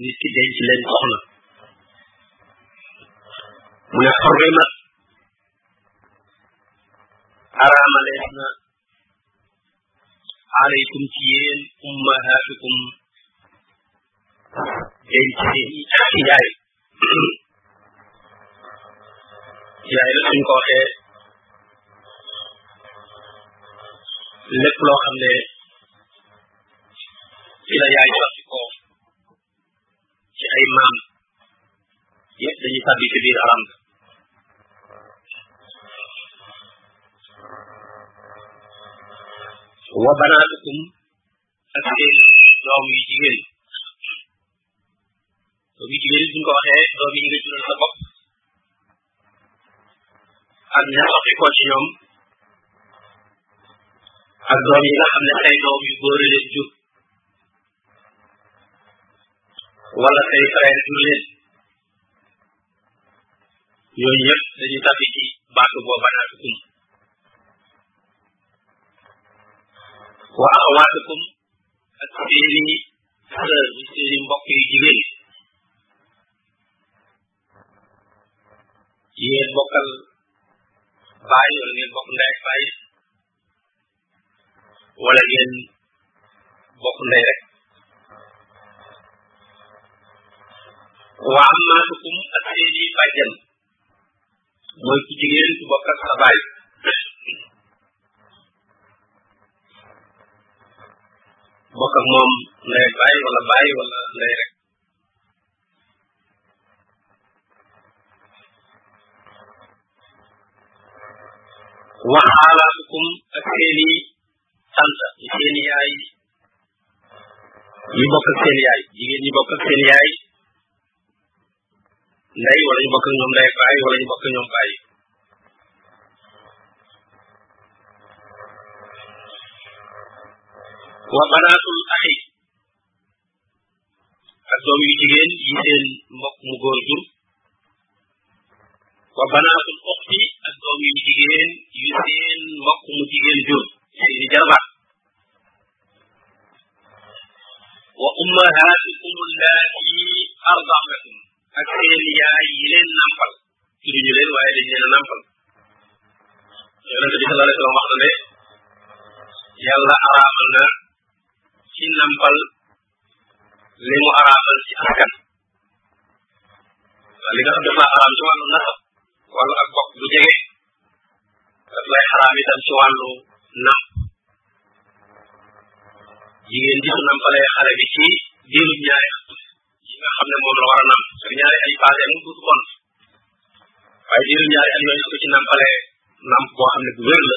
nit ki denc leen soxna mu ne xorrimat araamalees na alaykum ci yéen ummahatukum denc seen i yaay yaay nag suñ ko waxee lépp loo xam ne ci la yaay sotti ko ci ay maam yëpp dañuy tàbbi ci biir aram wa banaatukum ak seen doom yu jigéen doom yu jigéen suñ ko waxee doom yi nga jural sa bopp ak ña soxi ko ci ñoom ak doom yi nga xam ne say doom yu góor a leen jur wala say frère jur leen yooyu yëpp dañuy tàbbi ci baatu boo banaatukum wa axawaatukum ak seeni sœur ñu seeni mbokk yu jigéen yéen bokkal baay wala ngeen bokk ndey ak baay wala ngeen bokk ndey rek wa ammaatukum ak seeni bàjjan mooy ku jigéen ku bokk ak sa baay bokk ak moom ndey baay wala baay wala ndey rek wa xaalaatukum ak seeni sant yi seen yaay yi bokk ak seen yaay jigéen ñi bokk ak seen yaay ndey wala ñu bokk ak ñoom ndey baay wala ñu bokk ak ñoom baay wa banaatul axi ak doom yu jigéen yi seen mbokk mu góor jur wa banaatul uxti ak doom yu jigéen yu seen mbokk mu jigéen jur seeni jarbaat wa ummahaatukum allaati arda'nakum ak seen yaay yi leen nampal tudduñu leen waaye dañ leen a nàmpal yonente bi sallallahu alayhi wa sallam wax na ne yàlla araamal na ci nàmpal li mu araamal ci askan li nga xam dafa araam ci wàllu nasab wàllu ak bokk bu jege daf lay xaraam itam ci wàllu nam jigéen ji su nampalee xale bi ci diiru ñaari at yi nga xam ne moom la war a nam te ñaari ay passé mu tuuti kon waaye diiru ñaari at yooyu ko ci nampale namp boo xam ne bu wér la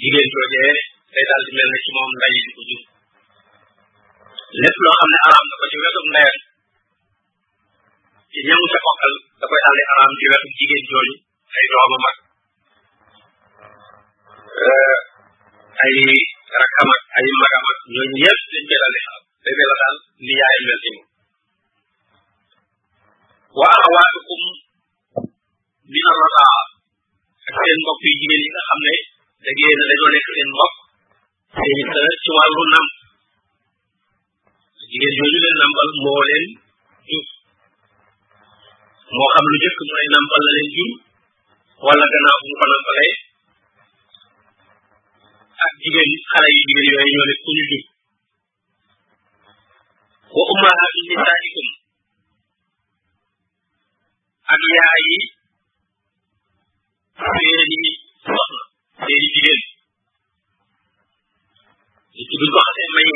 jigéen joojee day daal di mel ne ci moom nday di ko jur lépp loo xam ne araam na ko ci wetum ndeyam ci ñamu ca bokkal da koy daal di araam ci wetum jigéen jooju ay doomam ak eh, ay rakkam ak ay magam ak ñooñu yëpp dañ koy daal di xaar day mel daal li yaay mel ni moom wa axawaatukum min arradaa ak seen mbokk yu jigéen yi nga xam ne da ngeen dañoo nekk seen mbokk seen sër ci wàllu nam jigéen jooju leen nàmpal moo leen jur moo xam lu jëkk mooy nàmpal la leen jur wala gannaaw bu mu ko nàmpalee ak jigéen xale yu jigéen yooyu ñoo ne ku ñu jur wa ummahaatu nisaaikum ak yaay yi seeni soxna seeni jigéen nit ki buñ ko xasee may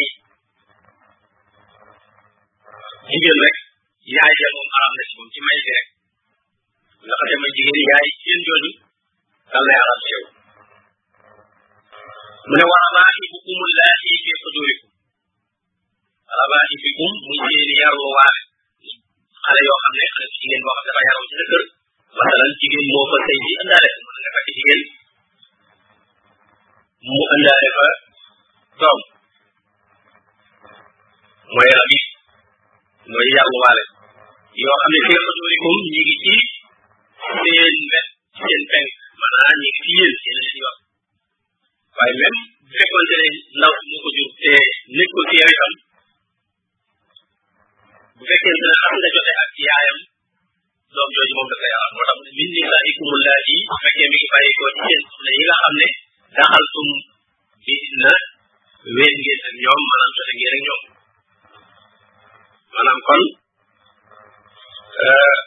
jigéen rek yaay ja moom araam na ci moom ci may gi rek nga xasee may jigéen yaay jigéen jooju dal lay araam ci yow mu ne wa rabaa'ibukum allaatii fii hujuurikum rabaaifikum muy seeni yarluwaar xale yoo xam ne xale bu jigéen boo xam dafa yaru ci sa kër masalan jigéen moo fa sëy bi indaale ko mën nga takk jigéen mu indaale fa doom mooy rabif mooy yarluwaale yoo xam ne fii xujurikum ñi ngi ci seen wet seen penk maanaam ñi ngi ci yéen seen leen yor waaye même bu fekkoon ne ndaw si moo ko jur te nekkul ci yow itam bu fekkee ne am nga jote ak yaayam doom jooju moom dafa yaram moo tax min nisaikum allati bu fekkee mi ngi bàyyikoo ci seen soxna yi nga xam ne daxaltum bi na wéet ngeen ak ñoom maanaam jote ngeen ak ñoom maanaam kon euh,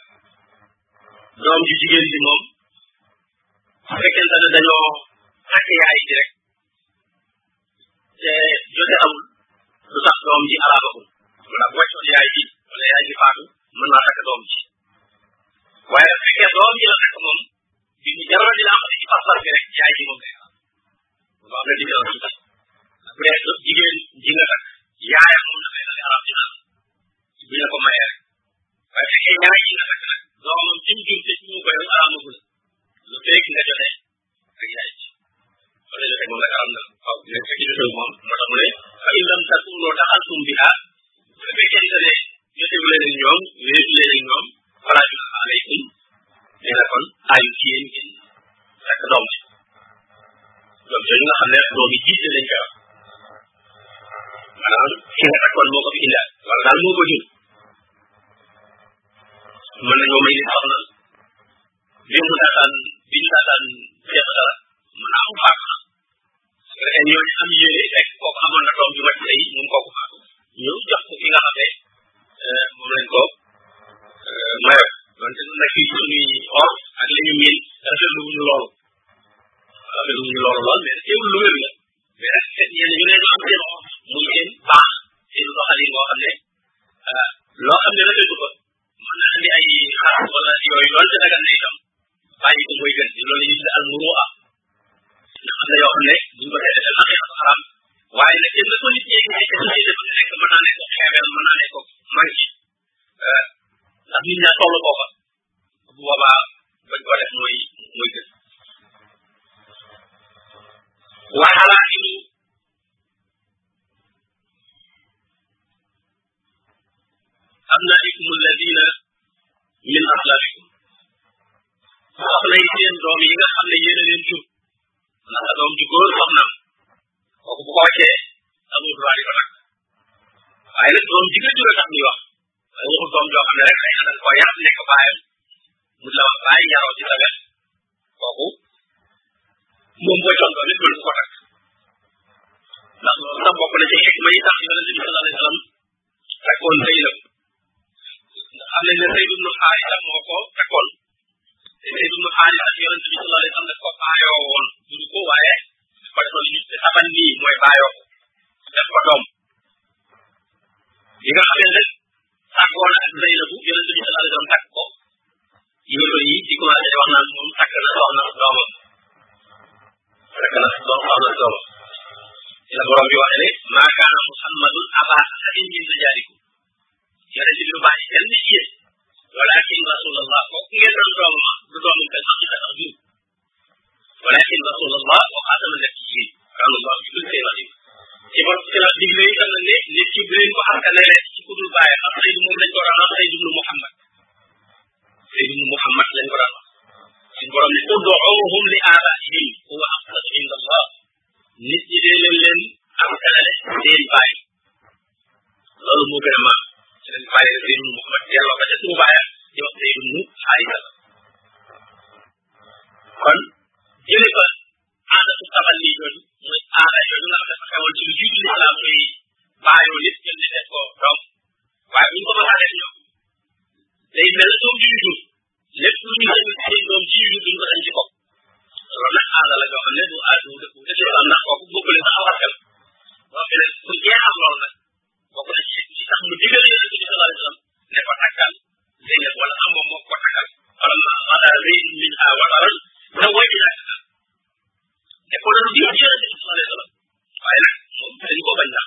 doom ju jigéen bi moom su fekkente ne dañoo takk yaay ji rek te jote amul lu tax doom ji araamagul wala bu wàccoon yaay ji wala yaay ji faatu mën naa takk doom ji waaye bu fekkee doom ji la takk moom bi ñu jaral di la am ci pasar bi rek yaay ji moom day am bu am na di jaral ci bu dee jigéen ji nga takk yaayam moom dafay dafay araam ci naan bu ñu la ko mayee rek waaye fekkee ñaar yi la takk nag doomam ci mu jur te ci mu koy araamagul lu fekk nga joxe ak yaay ci wala joxe moom rek am na waaw dina fekk joxe moom moo tax mu ne fa in lam takunu taxaltum biha bu fekkee ne jotewu leen ak ñoom wéetu leen ak ñoom wala junaha alaykum nee na kon aayu ci yéen ngeen takk doom ci doom jooju nga xam ne doom yi jiite lañ koy wax maanaam ki nga takkoon moo ko fi indaal wala daal moo ko jur mën nañoo may nit soxna bi mu daataan bi ñu daataan def dara mën naa am faatu na su ko defee ñooñu am yéene rek kooku amoon na doom ju mat ay moom kooku faatu ñu jox ko ki nga xam ne euh, moom lañ ko euh, mayoon donte nag fii suñuy or ak li ñu miin rafetlu wuñu loolu rafetlu wuñu loolu lool mais teewul lu wér la mais nag fekk ñenn ñu leen am seen muy seen baax seen doxalin boo xam ne euh, loo xam ne rafetu ko mën na andi ay xaar wala yooyu loolu te dagan na itam bàyyi ko mooy gën loolu ñu tuddee almuruwa ndax am na yoo xam ne buñ ko defee dafa xeex xaram waaye nag yéen ko nit ñi ay société bu nekk mën naa nekk xeebel mën naa nekk manqué euh, ndax nit ñaa toll koo fa bu boobaa bañ ko def mooy mooy gën wa xalaatilu abnaikum alladina min aslafikum soxna yi seen doom yi nga xam ne yéen a leen jur ndax doom ju góor soxnaam kooku bu ko wàccee amul droit di ko takk waaye nag doom ji nga jur a tax ñuy wax waaye waxul doom joo xam ne rek xëy na dañ koo yar nekk baayam mu la wax baay yaroo ci sa wet kooku moom booy doon doom it mënu ko takk ndax loolu sax bokk na ci xikma yi tax yonente bi sallallahu alayhi wa sallam takkoon Zeynab nga xam ne ne Zeyd ibnu Xaarisa moo ko takkoon te tey dund xaali ak yonent bi sallallahu alayhi wa sallam daf ko baayoo woon dund ko waaye daf ko defoon li saban nii mooy baayoo ko def ko doom li nga xam ne nag tàggoo na ak Zeynabu yonent bi sallallahu alayhi wa sallam takk ko yéefar yi di commencé wax naan moom takk na soxna doomam takk na doom soxna doomam ci la borom bi waxee ne maa kaana muhammadun aba ahadin min rijaalikum yonent bi du bàyyi kenn ci yéen walakin rasulallah kooku ngeen doon doomu ma du doomu ka sax ka sax jur walakin rasulallah wa xaatama nekk ci yéen kanu ba ci dul seen adim ci ba ci la digle yi tam ne nit ki bu leen ko xarkane rek ci ku dul bàyyi ndax Seydou moom lañ ko daan wax Seydou ibnu Muhammad Seydou ibnu Muhammad lañ ko daan wax suñ borom ne ud'uuhum li aabaa'ihim huwa aqsatu inda allah nit ñi dee leen leen askanale seen bàyyi loolu moo gën a mag ci lañ bàyyi la seen mu mat delloo ko ca suñu bàyyam di wax seen mu xaarisa kon jële ko aada su tabal lii doon mooy aada yooyu nga xam ne xewal ci lu jiitu lislaam muy bàyyoo nit jël di def ko doom waaye bu ñu ko mën a def ñoom day mel ne doom juy jur lépp lu ñu xëy ay doom ci yu duñ ko dañ ci bopp loolu nag aada la joo xam ne du aada du dëkk dëkk yoo xam ndax kooku bokkul sax aw askan boo fi nag bu jeexal loolu nag bokk na ci ci tax mu digal yéen ci sallallahu alayhi wasallam ne ko takkal dégg nga wala am moom moo ko takkal wala ma wala rëy min a wala ran na woy bi nag ne ko doon digal yéen ci sallallahu alayhi wasallam waaye nag moom dañ ko bañ ndax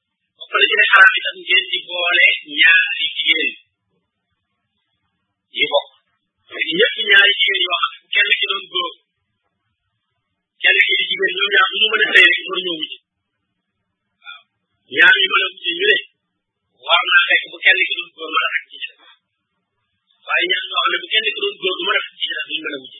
bokk na ci ne xaraam itam ngeen di boole ñaari jigéen yi bokk ñëpp ñaari jigéen yoo xam kenn ki doon góor kenn ki di jigéen ñoom ñaar bu mu mën a sëy rek war ñoo wuti waaw ñaar ñu mën a wuti ñu ne war naa fekk bu kenn ki doon góor mën a fekk ci waaye ñaar ñoo xam ne bu kenn ki doon góor du mën a fekk ci duñ mën a wuti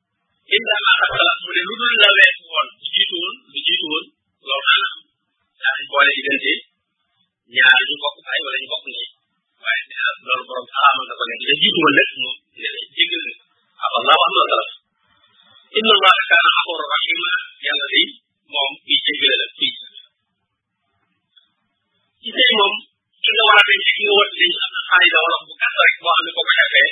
illa ma qad salaf mu ne lu dul la wees woon lu jiitu woon lu jiitu woon loolu maanaam daa dañ boole diggante ñaar ñu bokk baay wala ñu bokk ndey waaye nee na loolu borom xaraamal na ko ne la jiitu woon lépp moom nee na jéggal na ak allah am na salaf inna allah kaana xafoor rahima yàlla day moom kuy jéggale la kuy ci sëy moom ki nga war a denc ki nga war a denc am na xaalis wala bu gàtt rek boo xam ne boo ko defee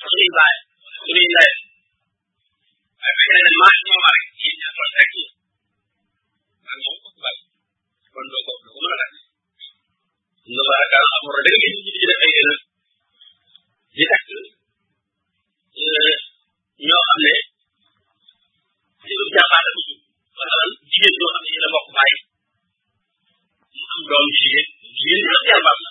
suñuy baay suñuy ndey ay fekkee ne maa ñoo war ci ñaata fekk yi ak moom ko bal kon doo ko du ko mën a def nga war a gaaw amul rek ñu ci def ay gën di takk ñoo xam ne ci lu jàmbaar ak wala jigéen ñoo xam ne yéen a bokk bàyyi mu am doom jigéen jigéen ñoo jàmbaar la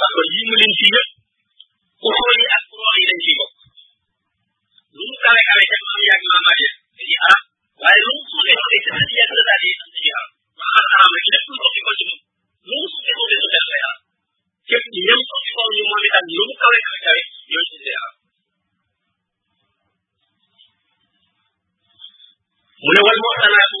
parce que yi mu lim fii yëpp uxóor yi ak roox yi dañ ciy bokk lu mu kawe kawe ca maam yaag maamaat ya dañuy arab waaye lu mu suufee suufee ca dañuy yàgg daal di dañuy arab wax na arab rek lépp lu soppi ko ci moom lu mu suufee suufee suufee dafay arab képp ñoom soppi ko ñu moom itam lu mu kawe kawe kawe ñooy suufee arab mu ne wal moo tanaatu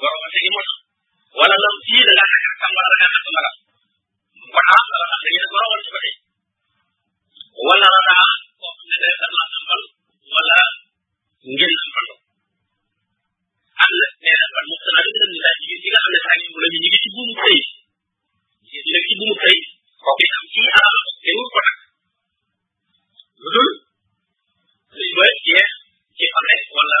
borom ma segi mos wala lam fii da ngaa xam nga da ngaa xam nga ko xaar la wax da ngeen ko rawal ci ko tey wala rada ko ne day da la xambal wala ngeen xambal ko am na nee na ban mukk naa dina dina jigéen ci nga xam ne saa ngi la ñu ngi ci buumu tey jigéen ñi nag ci buumu tey ko bi am ci alal te wut ko nag lu dul sëy ba jeex ci xale wala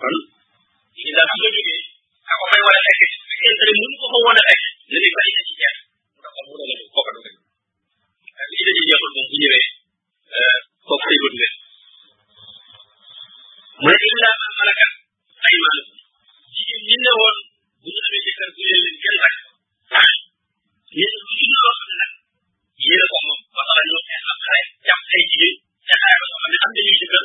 kon li daal am nga jógee ka ko fay war a fekk su fekkee ne mënu ko ko woon a fekk da lay bàyyi ci jeex mu doxal mu doxal ko ko doxal li ci dañuy jeexul moom bu ñëwee foofu day bëgg leen mu ne illa man malaka aymaanu jigéen ñi ne woon bu ñu amee jëkkër bu leen leen kenn rek yéen lu ci loo xam ne nag yéen a ko moom ba pare ñoo xeex am xare jàpp ay jigéen te xare ba soo xam ne am nañuy jëkkër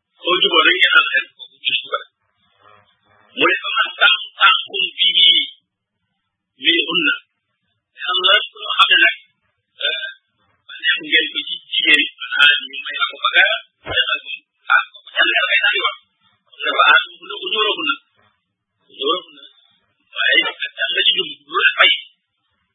soo juboo rek ngeen ànd leen kooku ci suba la mu ne man tam tam kum fii lii un na xam nga loo xam ne nag neex ngeen ko ci jigéen xanaa ñu may la ko ba nga defal ko ah ko jàng la kay daal di wax ne ko ah mu ne ko ñoroogu na ñoroogu na waaye jàng la ci jub lu la fay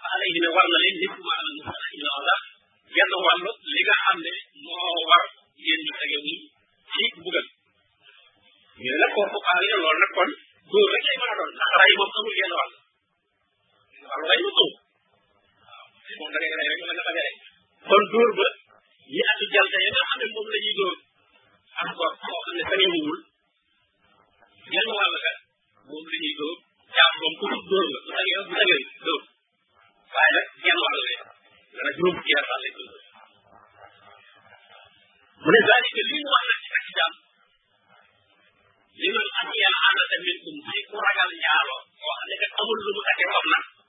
fa alayhi ne war na leen nit ma alal mu xanaa ñu la genn wàll li nga xam ne moo war yéen ñu tege ñi ci mbugal ñu ne nag kooku xaar ya loolu nag kon góor rek lay mën a doon ndax ray moom amul genn wàll wàllu ray moom amul moom da ngay ray rek wala nga bañ a ray kon góor ba ñi atu jalte ya nga xam ne moom la ñuy góor encore koo xam ne sañewul genn wàll ka moom la ñuy dóor jaam moom ku dul dóor la bu tagee bu tagee dóor waaye nag genn wàll lay dana juróom fukki yar lay dóor mu ne zalika li mu wax nag ci ak jaam li man asiya al anata minkum ci ku ragal njaaloo koo xam ne kat amul lu mu tagee moom nag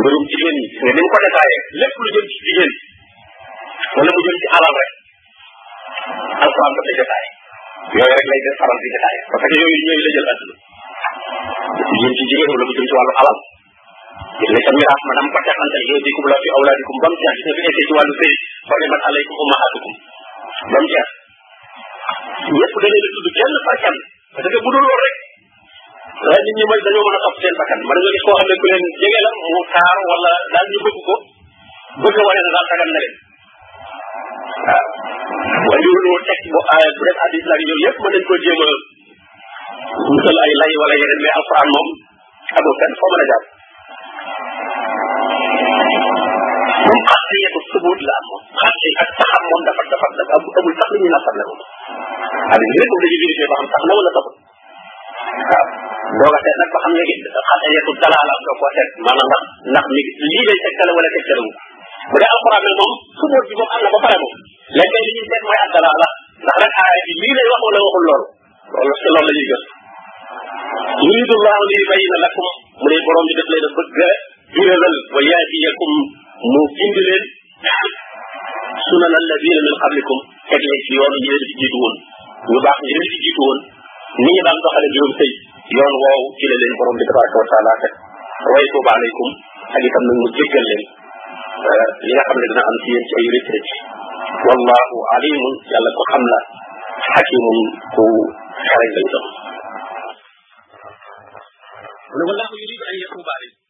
mbirum jigéen ñi ne ni mu ko détaillé lépp lu jëm ci jigéen wala mu jëm ci alal rek alquran dafa détaillé yooyu rek lay def faral di détaillé parce que yooyu ñooy la jël adduna lu jëm ci jigéen wala mu jëm ci wàllu alal gis nga sa miraas ma dama ko teqantal yow di kum la fi awlaadikum ba mu jeex gis nga fi nekkee ci wàllu sëy ba ne man alaykum ummahatukum ba mu jeex yëpp da leen a tudd kenn par kenn parce que bu dul loolu rek waaye nit ñi mooy dañoo mën a topp seen bakkan mën nga gis koo xam ne ku leen jege la mu taar wala daal ñu bëgg ko bëgg a wane ne daal dagan na leen waaw waaye yow loo teg bu aaya bu def hadis nag yooyu yëpp mën nañ koo jéem a musal ay lay wala yeneen mais alquran moom amul fenn foo mën a jàpp moom xasiyatu subut la am moom xasi ak saxam moom dafa dafa dafa amul sax lu ñuy nasar la moom hadis yëpp dañuy vérifié ba xam sax na wala saxul waaw doog a seet nag ba xam ne xasayatu dalaala doo ko seet maanaam ndax ndax mi lii lay tegtale wala tegtale wu bu dee alquran nag moom subóot bi moom am na ba pare moom léegi kay li ñuy seet mooy ak dalaala ndax rek aaya bi lii lay wax wala waxul loolu loolu si loolu la ñuy gëstu yuridu llahu li yubayyina lakum mu ne borom bi daf leen a bëgg a biralal wa yahdiyakum mu gindi leen sunan alladina min qablikum teg leen ci yoonu ñi leen fi jiitu woon ñu baax ñi leen fi jiitu woon ni ñu daan doxale juróom sëy yoon woowu ci la leen borom bi tabaraka wa taala teg way tuuba alaykum ak itam nag mu jéggal leen euh, li nga xam ne dina am ci yéen ci ay rëcc rëcc wallahu alimun yàlla ko xam la xakimun ku xarañ lañ doon mu ne wallahu yuridu an yatuuba alaykum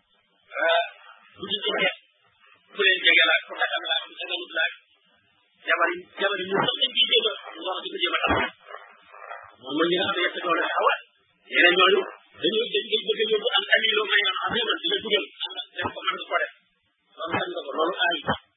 bu ñu joxee ku leen jege laaj ku xetam laaj ku xetamut laaj jabar yi jabar yi ñu sax dañ ciy jéem a wax di ko jéem a tax moom mooy ñi nga xam ne yett doole xawa yeneen ñooñu dañoo dañ dañ bëgg a yóbbu am ami loo may am am man dina dugal am def ko man nga ko def loolu xam nga ko loolu aay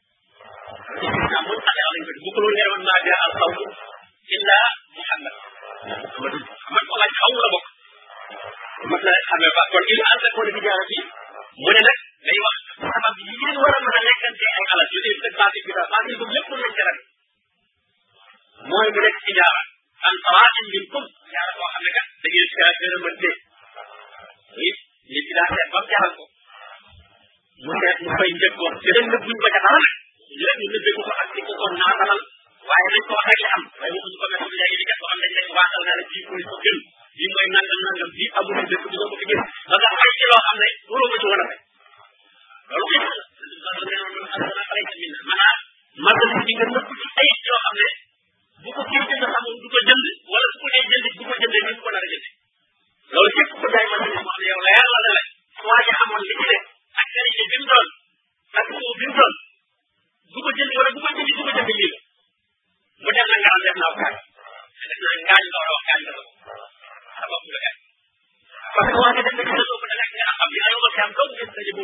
ndax mun xale am nañ ko bu ko loolu newoon maa jaa al xawmu illa muhammad man ko laaj xaw la bokk mat na xamee ba kon il ànd ak wala di jaara ci mu ne nag day wax sabab yi ngeen war a mën a lekkante ay alal yu dee dëgg baatil bi daal baatil boobu lépp mën nañ ca rek mooy bu nekk ci jaara an faraatin min kum jaara boo xam ne kat da ngeen caa gën a mën dee li li ci daa seet ba mu jaral ko mu seet mu fay njëg ko te dañ nëbbuñ ko ca dara nag lépp ñu nëbbee ko ko ak di ko ko naatalal waaye dañ ko wax rek la am waaye waxuñu ko mel léegi di def ko am dañ lay waatal naa la bii mooy ko gën bii mooy nangam nangam bii amul ci dëkk bi doo ko fi gis ba nga fay ci loo xam ne waroo ko ci woon a fay loolu xëy na loolu nee na man asana xarit min maanaam màggal si nga nëpp ci ay yoo xam ne bu ko kii jënd xamul du ko jënd wala su ko dee jënd du ko jëndee ni mu ko nar a jëndee loolu képp ku jaay màggal si wax ne yow la yàlla la lay waa ji amoon li ci ne ak qualité bi mu doon ak suuf bi mu doon du ko jënd wala bu ko jënd du ko jënd lii la mu def na nga am def naa ko kaay def naa ngaañ nga war a wax gaañ nga sa bopp nga gaañ parce que waa ji def na ci sa bopp da nga xam ne ay yomal si am doog gis dañu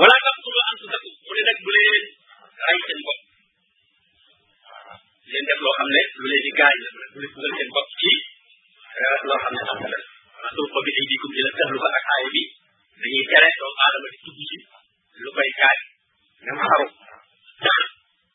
wala tax tuba am su dëkk mu ne nag bu leen rey seen bopp leen def loo xam ne lu leen di gaañ la bu leen dugal seen bopp ci loo xam ne am na masul ko bi ay dikum dina tëxlu ko ak aay bi dañuy tere doomu aadama di tudd ci lu koy gaañ na mu xaru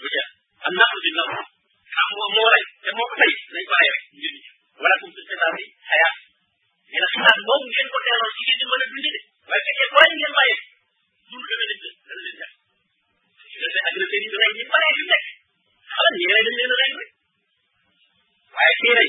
du jeex am naa ko di naf xam nga moo rey te moo ko tey nañ ko rey rek mbir mi wala kum fi xisaab yi xayaat nee na xisaab boobu ngeen ko teeloon ci ngeen di mën a dund de waaye fekkee bàyyi ngeen bàyyi dund dana leen jël dana leen jàpp diggante agresseur yi rey ñi bare yu nekk xala ñi rey dañ leen rey rek waaye kii rey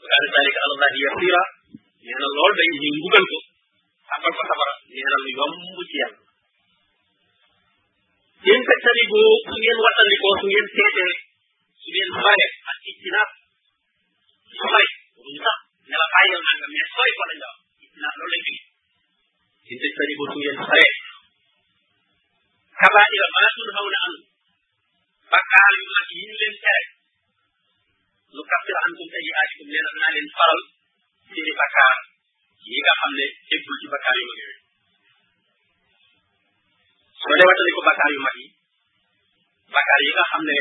wa kaana zalika ala allahi yasira nee na loolu day ñu mbugal ko xamal ko safara nee na lu yomb ci yàlla yéen fekk tamit bu su ngeen wattandikoo su ngeen seetee su ngeen bare ak ijtinaab su may ñu sax ne la bàyyil naa nga mais sooy ko lañ la wax ijtinaab loolu lay jóge yéen fekk tamit bu su ngeen bare kabaira maa tunhawna anhu bakkaar yu mag yi ñu leen tere lu kaffir ankum sayyi'aatikum nee na naa leen faral seeni bakkaar yi nga xam ne eggul ci bakkaar yu mag yooyu soo dee wattali ko bakkaar yu mag yi bakkaar yi nga xam ne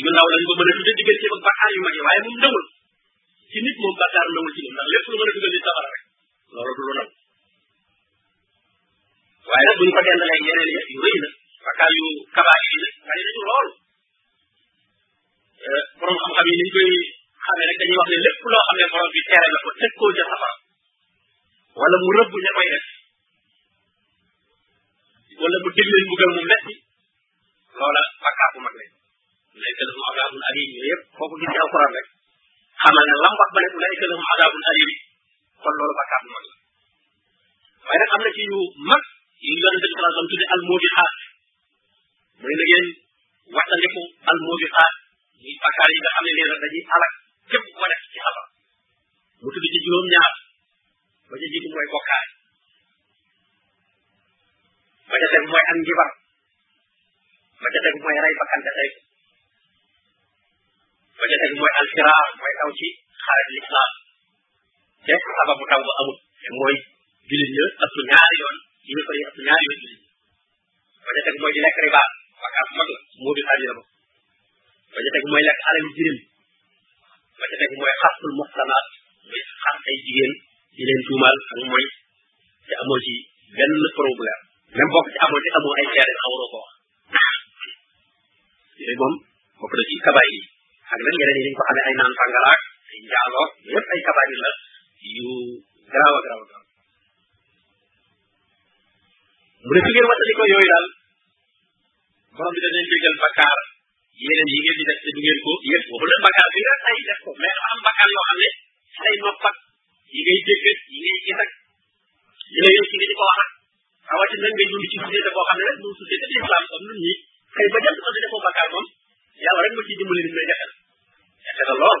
yu ndaw lañ ko mën a tudde diggante ak bakkaar yu mag yi waaye moom ndawul ci nit moom bakkaar ndawul ci moom ndax lépp lu mën a dugal nit safara rek loolu du lu ndaw waaye nag buñ ko dendalee yeneen ya yu rëy la bakkaar yu kabaar yi nag bari nañu lool borom xam-xam yi niñ koy xamee rek dañuy wax ne lépp loo xam ne borom bi tere na ko teg koo ca safara wala mu rëbb ña koy def wala mu dégleen mbugal mu metti loola bakkaar bu mag lay layka lahum azabun alim yooyu yëpp foo ko gis ci alquran rek xamal ne lam wax ba ne layka lahum azabun alim kon loolu bakkaar bu mag la waaye nag am na ci yu mag yu yonente bi sallallahu alayhi wa sallam tudde al mubihat mu ne na ngeen wattandiku al mubiqaat yi bakkaar yi nga xam ne nee na dañuy alak képp ko def ci xabar mu tudd ci juróom ñaar ba ca jiitu mooy bokkaay ba ca tegu mooy ak njibar ba ca tegu mooy rey bakkan te tey ba ca tegu mooy alfiraar mooy daw ci xare bi lislaam te sababu taw ba amul te mooy jullit ña ëpp ñaari yoon yi ñu ko ëpp ñaari yoon jullit ba ca teg mooy di lekk riba bakkaar bu mag la moo di xaajira ba ba ca teg mooy lekk alal jirim ba ca teg mooy xasul muxsanaat muy xas ay jigéen di leen tuumaal ak mooy te amoo ci benn problème même bokk ci amoo ci amoo ay seere xawaroo ko wax yooyu moom bokk na ci kabaay yi ak nag yeneen yi dañ ko xamee ay naan sàngaraak ay njaaloo yépp ay kabaay la yu garaaw a garaaw mu ne su ngeen wattali ko yooyu daal borom bi da leen jégal bakkaar yeneen yi ngeen di def te du ngeen ko yëg waxu la bakkaar bi nga tay def ko mais dafa am bakkaar yoo xam ne say nopp ak yi ngay dégg ak yi ngay gis ak yi ngay yëg ci nga di ko wax ak rawatina ngay dund ci société boo xam ne rek moom société bi islam comme nun ñi xëy ba jant ko di defoo bakkaar moom yàlla rek ma ciy dimbali ni may jafe jafe na lool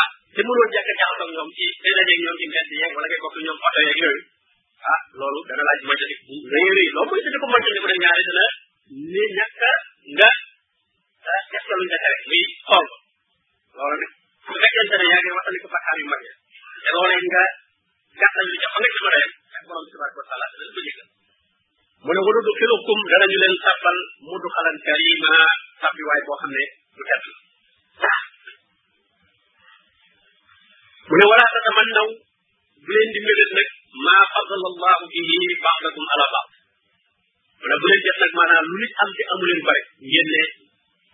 ah te mënoo jàkk jaxasoo ñoom ci day dajeeg ñoom ci mbedd yeeg wala ngay bokk ñoom oto yeeg yooyu ah loolu dana laaj moytandi bu rëy rëy loo moytandi ko moytandi ko ne ñaari dana ni ñàkk nga ah, def lu njëkk rek muy xool loolu nag bu fekkente ne yaa ngi waxtali ko bakkaar yu mag ya te loolee nga gàttal li ca fa nga ci mën a yem ak borom tabaraka wa taala dana ko jëkkal mu ne wala du xilukum danañu leen tàbbal mu du xalan karima tàbbiwaay boo xam ne du tedd mu ne wala tatamannaw bu leen di mébét nag maa fadala allahu bihi baadakum ala baad mu ne bu leen def nag maanaam lu nit am te amu leen bare ngeen ne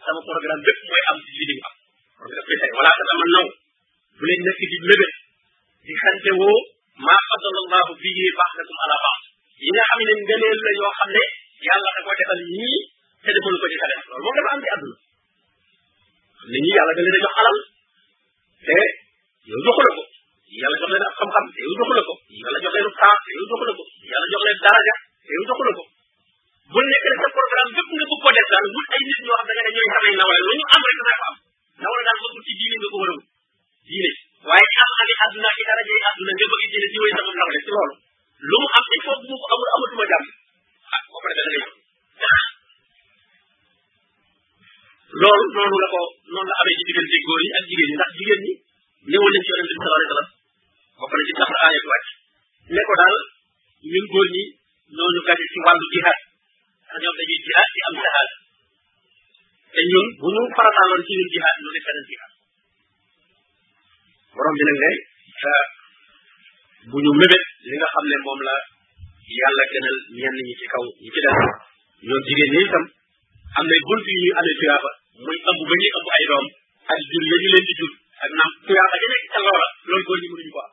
sama programme bépp mooy am ci lii di am kon daf koy tey wala tatamannaw bu leen nekk di lëgët di xante woo maa fadala allahu bihi ba'dakum ala ba'd yi nga xam ne ngëneel la yoo xam ne yàlla da ko defal ñii te defal ko ci sa def loolu moom dafa am ci àdduna xam ne ñii yàlla da leen a jox alal te yow joxu la ko yàlla jox leen ab xam-xam te yow joxu la ko yàlla jox leen temps te yow joxu la ko yàlla jox leen daraja te yow joxu la ko bu nekk rek sa programme bépp nga bëgg ko def daal wut ay nit ñoo xam da nga ne ñooy samay nawle lu ñu am rek dana ko am la wala daal bëgg ci diine nga ko war a wut diine waaye ci am ami àdduna ci dara jëy àdduna nga bëgg diine di wéy sama nawle ci loolu lu mu am il faut bu ko amul amatuma jàmm ah boo ko defee da ngay loolu noonu la ko noonu la amee ci diggante góor yi ak jigéen ñi ndax jigéen ñi ñëwoon nañ ci yonente bi sallallahu alayhi wasallam bokk na ci tax aaya bi wàcc ne ko daal ñun góor ñi noonu gañe ci wàllu jihaad ndax ñoom dañuy jihaad ci am sahaada te ñun bu ñu farataaloon ci ñun jihaad ñu ne feneen jihaad borom bi nag ne bu ñu mébét li nga xam ne moom la yàlla gënal ñenn ñi ci kaw ñi ci def ñoom jigéen ñi itam am na bunt yu ñuy amee tuyaaba muy ëmb ba ñuy ëmb ay doom ak jur ya ñu leen di jur ak naam tuyaaba ja nekk ca loola loolu góor ñi mënuñu ko am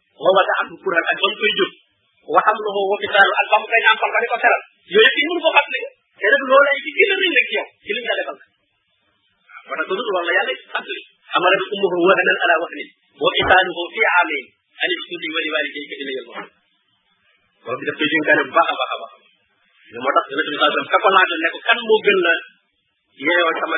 wa wadaatu kuran ak ba mu koy jur wa hamluhu wa fisaalu ak ba mu koy nàmpal ba di ko teral yooyu yëpp mënu ko fàttali te nag loolee ci gën a rëy nag ci yow ci liñ la defal wa nag loolu wala yàlla fàttali amara bi ummuhu wahnan ala wahnin wa fisaaluhu fi aamayn an ishkur li wa li walidayka ilayya al-masir borom bi daf koy dénkaane bu baax a baax a baax moo tax yonent bi sallallahu alayhi wasallam ka ko laajoon ne ko kan moo gën la yeeyoo sama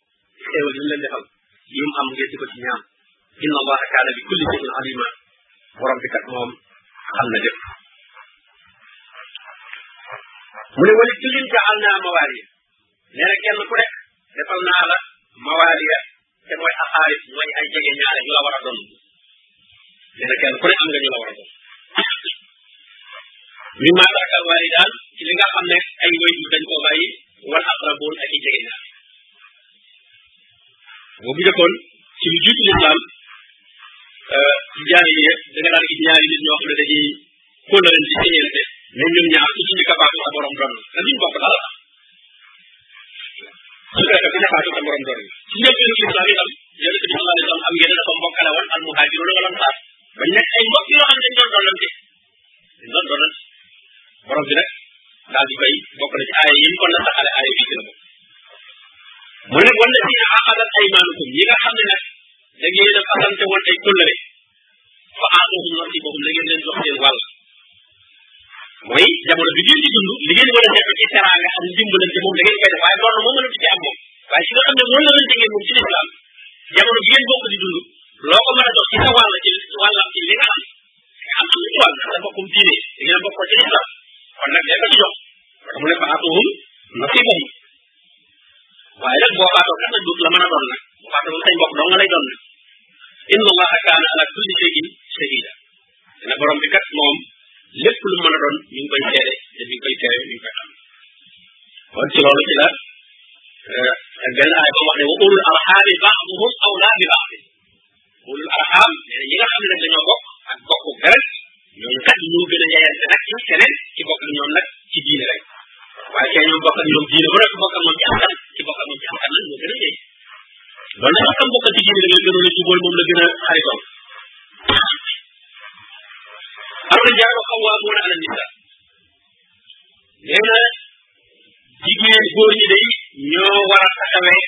xéewal yi mu leen defal yi mu am ngeen di ko ci ñaan inna allaha kaana bi kulli shay'in alima borom bi kat moom xam na lépp mu ne wali kullin jaal naa mawaaliya nee na kenn ku nekk defal naa la mawaaliya te mooy axaarif mooy ay jege ñaare ñu la war a doon nee na kenn ku ne am nga ñu la war a doon mi maa tarakal waaye daal ci li nga xam ne ay wayjur dañ koo bàyyi wal aqrabuun ak i jege ñaar boobu jëkkoon ci lu jiitu lislaam ci jaahiliya da nga daan gis ñaari nit ñoo xam ne dañuy kóllëre ci siñeente ne ñun ñaar ku ci njëkk a faatu sa borom doon te duñ bokk dara su ko defee ku ne faatu sa borom doon ci njëlbeenu lislaam itam yonent bi sallallahu alayhi wa sallam am ngeen dafa mbokkale woon al muhaajiruuna wal ansaar ba nekk ay mbokk yoo xam ne dañ doon doonante dañ doon doonante borom bi nag daal di koy bokk na ci aaya yi ñu ko na saxale aaya bi ci la bokk mu ne wala si aqadat aymaanukum yi nga xam ne nag da ngeen a fasante woon ay kóllëre fa aatuhum nasiibahum la ngeen leen jox seen wàll mooy jamono bi ngeen di dund li ngeen war a def ci teraanga ak dimbalante moom da ngeen koy def waaye doon na moom mënatu ci am moom waaye si nga xam ne moom la lante ngeen moom ci lislaam jamono bi ngeen bokk di dund loo ko mën a jox ci sa wàll ci wàllam ci li nga am am am ci wàll sa bokkum diine da ngeen a bokkoo ci lislaam kon nag da ko ci jox mu ne fa aatuhum nasiibahum waaye nag boo faatoo kat nag duut la mën a doon nag boo faatoo moom say mbokk dong lay doon nag inna allaha kaana ala kulli shay'in shahida dina borom bi kat moom lépp lu mën a doon ñu ngi koy seede te ñu ngi koy teewe ñu ngi koy xam kon ci loolu ci la ak benn aay ba wax ne wa ulul arxaami baaduhum awlaa bi baadin ulul arxaam nee na ñi nga xam ne nag dañoo bokk ak bokku deret ñooñu kat ñoo gën a yayante nag ci keneen ci bokk ak ñoom nag ci diine rek waaye kay ñoom bokk ak ñoom diine ba rek bokk ak moom ci askan ci bokk ak moom ci askan nag ñoo gën a yey loolu nag xam bokk ci diine la gënoon a jubóol moom la gën a xaritoon am na jaaro xaw waa moo na ala nisa nee na jigéen góor ñi day ñoo war a taxawee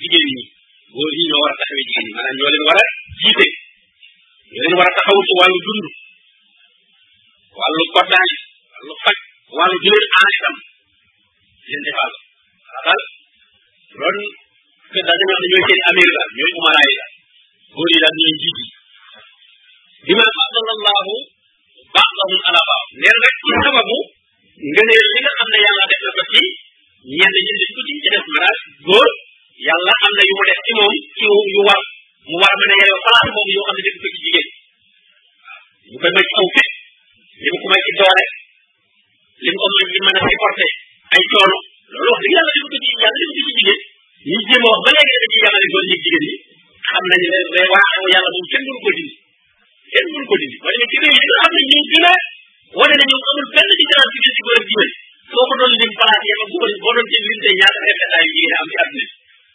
jigéen ñi góor ñi ñoo war a taxawee jigéen ñi maanaam ñoo leen war a jiite ñoo leen war a taxaw ci wàllu dund wàllu koddaay wàllu faj wàllu di leen aar itam di leen defal xatal loolu que daal dañoo xam ne ñooy seen amir la ñooy umara yi la góor yi daal ñooy njiit yi bima fadala allahu baax na mun ala baax nee na nag ci sababu ngëneel li nga xam ne yàlla def na ko ci ñenn ñi nit ku ci ci def mariage góor yàlla am na yu mu def ci moom ci yu war mu war mën a yeyoo place boobu yoo xam ne def ko ci jigéen mu koy may ci aw fit li mu ko may ci doole li mu ko mën li mën a supporté ay coono loolu wax dëgg yàlla li mu ko ci yàlla li mu ko ci jigéen ñi jéem a wax ba léegi dañuy yàqale góor ñi jigéen ñi xam nañu ne mais waa xew yàlla moom kenn mënu ko dindi kenn mënu ko dindi wala ci réew yi nga xam ne ñu gën a wane ne ñoom amul benn différence ci diggante góor ak jigéen soo ko doon lim place yéen a góor boo doon ci lim tey ñaata ay xetaay yu jigéen am ci àdduna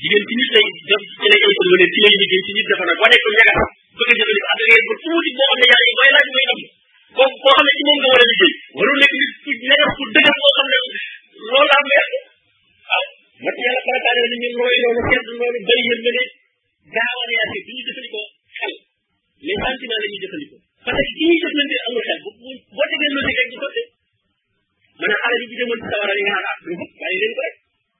jigéen ci nit lay def ci lay émission wala ci lay liggéey ci nit dafa nag boo nekk ñaga bëgg a jëfandikoo ak réer bu tuuti boo xam ne yaa ngi booy laaj muy am koo koo xam ne ci moom nga war a liggéey warul nekk nit ku ñaga ku dëgër boo xam ne loolu am na yàlla waaw mat yàlla préparé na ñu looy loolu kenn loolu bëri yéen ne gaaw a réagir du ñu jëfandikoo xel les sentiments la ñuy jëfandikoo parce que ki ñuy jëflante amul xel bu boo tegee logique rek du sotti maanaam xale bi bu demoon ci sawara yi nga naan ah waaye leen ko rek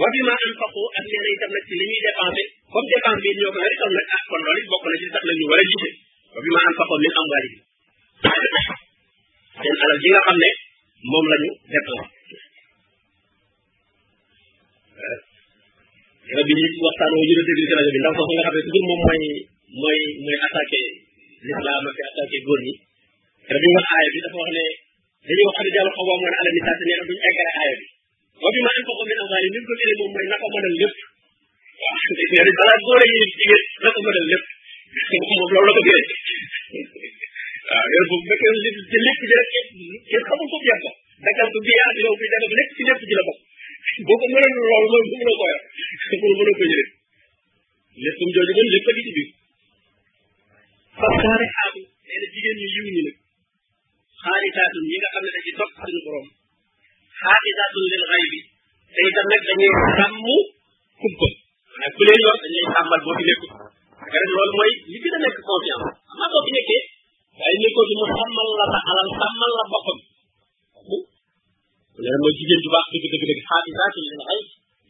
wa bi ma anfaqu ak nee na itam nag ci li ñuy dépensé comme dépense bi ñoo ko yor itam nag ah kon loolu it bokk na ci sax nag ñu war a jiite wa bi ma anfaqu min amwali bi seen alal ji nga xam ne moom la ñu dépensé dina bi ñu waxtaan woo jëlee déglu ci rajo bi ndax foofu nga xam ne toujours moom mooy mooy mooy attaqué l'islam ak attaqué góor ñi dina bi wax aaya bi dafa wax ne dañuy wax ne jàll xaw ma woon ala misaal te nee na duñ eggale aaya bi wa bi ma anfaqu min amwaali ni ko jëlee moom mooy na ko mënal lépp waaw nee na balaa góor a yëg jigéen na ko mënal lépp moom loolu la ko gërëm waaw yow bu fekkee li ci lépp ji rek kenn xamul ko yem ko dakkal ko bi yaa yow bi dafa lépp ci lépp ji la bokk boo ko mënal loolu loolu bu mënoo ko yor bu mënoo ko jëlee lépp mu jooju kon lépp a ngi ci biir. parce que xaaral nee na jigéen ñi yiw ñi nag xaalisaatun yi nga xam ne da ci topp suñu borom xaalisaatun lil xay bi te itam nag dañuy sàmm kumpa maanaam ku leen yor dañ lay sàmmal boo fi nekkul parce que loolu mooy li gën a nekk confiance amaa boo fi nekkee waaye nekkoo fi mu sàmmal la sa alal sàmmal la boppam loolu mooy jigéen ju baax dëgg dëgg dëgg xaalisaatun lil xay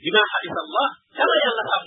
bi maa xaalisa allah kala yàlla sàmm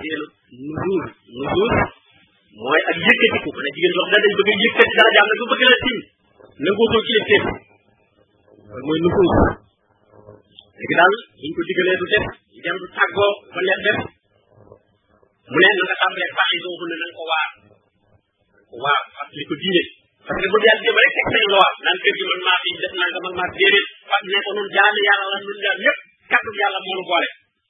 seenu nuzuur nuzuur mooy ak yëkkatiku ne jigéen yoo xam ne dañ bëgg a yëkkati dara jaam nag bu bëgg la tiim nangootoo ci yëkkati loolu mooy nuzuur léegi daal buñ ko digalee du def dem du tàggoo ba leen def mu ne na nga tàmbalee baax yi doogu ne na nga ko waar ko waar parce que li ko diine parce que bu dee dem rek teg nañ la waar naan kër gi man maa fi def naa nga man maa déedéet parce que ne ko noonu jaami yàlla la nun ñaar ñëpp kàddu yàlla moo nu boole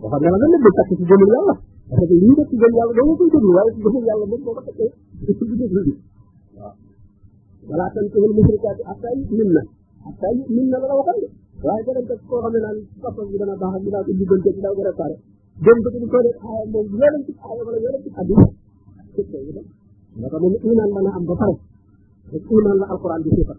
dafa ne la nga nëbb takk ci gëmul yàlla parce que lii def ci gëm yàlla doo nga koy déglu waaye ci gëmul yàlla moom boo ko takkee ci ci déglu bi waaw wala tan ko wal musrikaati hatta yu'min na hatta yu'min na la waxal de waaye ko dem ko koo xam ne naan papa bi dana baax ak dinaa ko jubbante dinaa ko réparé dem ko ko def aaya moom yoonam ci aaya wala yoonam ci addu ci ko yi def naka moom iman mën a am ba pare rek iman la alquran di sifat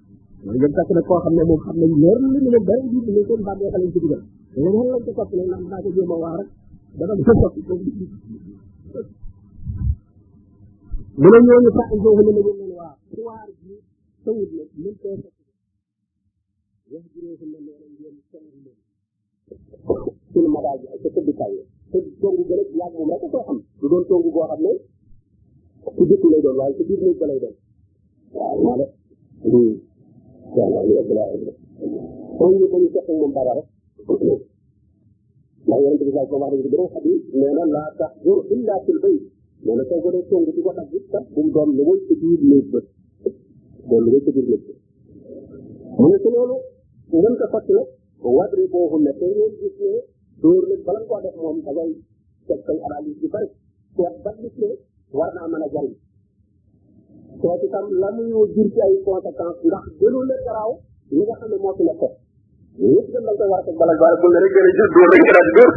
loolu dem takk nag koo xam ne moom xam nañ leer li mu ne dara jiitu ne seen bàmmee xale ñu ci dugal leneen lañ ko topp ne ndax daa ko jéem a waa rek dana ko topp mu ne ñooñu fa ay jooxu ne nañu leen waa ci waar ji tawut nag mën koo fekk wax ji ne ko ne leen yéen suñu madaal bi ak sa tëddukaay yi te tongu gën a yàgg moom rek koy xam du doon tongu boo xam ne ci dëkk lay doon waaye ci biir néeg ba lay doon waaw maa de yàlla ñu ëpp laa ëpp kon ñu dañu fekk moom dara rek ndax yonente bi sax ko wax nañu gën a xam nee na laa tax jur illa fil bayt nee na soo ko dee tongu di ko tax gis kat bu mu doon lu muy ci biir néeg ba doon lu muy ci biir néeg ba mu ne ci loolu mën ko fàttali wadri boobu ne te ngeen gis ne dóor nag bala nga koo def moom da ngay teg say analyse yu bari seet ba gis ne war naa mën a jariñ seet itam la muy jur ci ay conséquences ndax gënu la garaaw li nga xam ne moo ci la ko yëpp dañ koy war a teg bala bala bu ne rek gën a jur dóor rek gën a jur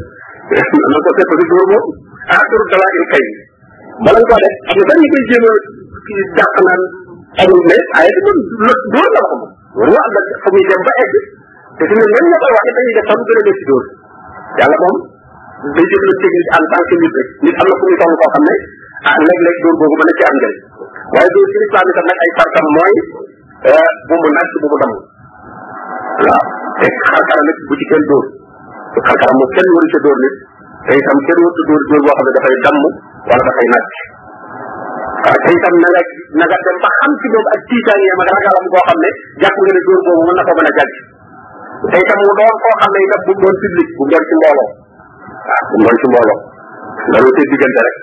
na ko teg ko si dóor boobu aaxiru dalaa il kay bala nga ko def am na bari koy jéem a jàpp naan amul ne ay di mën dóor la ko moom loolu am na fa muy dem ba egg te fi ne même ña koy waxee dañuy def tam gën a def ci dóor yàlla moom day jël la technique en tant que nit rek nit am na fu muy toll koo xam ne ah léeg-léeg dóor boobu mën na ci am njëriñ waaye dóor ci lislaam itam nag ay fartam mooy bu mu natt bu mu damm waaw te xarxara nag bu ci kenn dóor te xarxaram moom kenn waru ca dóor nit te itam kenn waru ca dóor dóor boo xam ne dafay damm wala dafay nàcc waaw te itam na nga na nga dem ba xam ci moom ak tiitaangeem ak ragalam koo xam ne jàpp nga ne dóor boobu mën na ko mën a jàgg te itam mu doon koo xam ne itam bu mu doon public bu mu doon ci mbooloo waaw bu mu doon ci mbooloo loolu te diggante rek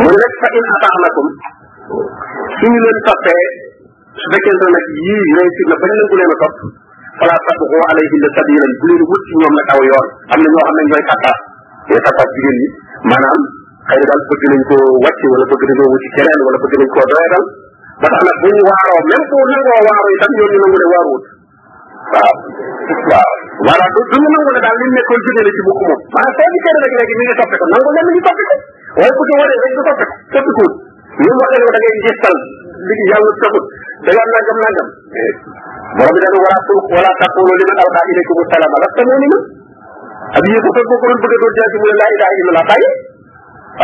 mu ne rek fa in ataanakum suñu leen toppee su fekkente ne nag yii réussir na bañ nangu leen a topp fala tabxu alayhinna sabilan bu leen wut ci ñoom nag aw yoon am na ñoo xam ne ñooy kàttaas ñooy kàttaas jigéen ñi maanaam xëy na daal bëgg nañ koo wàcc wala bëgg nañoo wuti keneen wala bëgg nañ koo doyadal ba tax nag bu ñu waaroo même bu nangoo waaroo itam ñoom ñu nangu ne waaruwut waaw waaw maanaam du du ñu nangu ne daal li mu nekkoon jóge na ci mukk moom maanaam soo gisee rek léegi mi ngi soppi ko nangu ne mi ngi soppi ko waaye ku ci waree rek du soppi ko soppi ko ñu waxee ne da ngay gistal li yàlla taxut da ngaa nangam nangam borom bi dañu wala tu wala taqulu liman alqa ilaykum salama lasta mu'mina ab yéen bu ko bëggoon bëgg a doon jaasi mu ne laa ilaha illallah bàyyi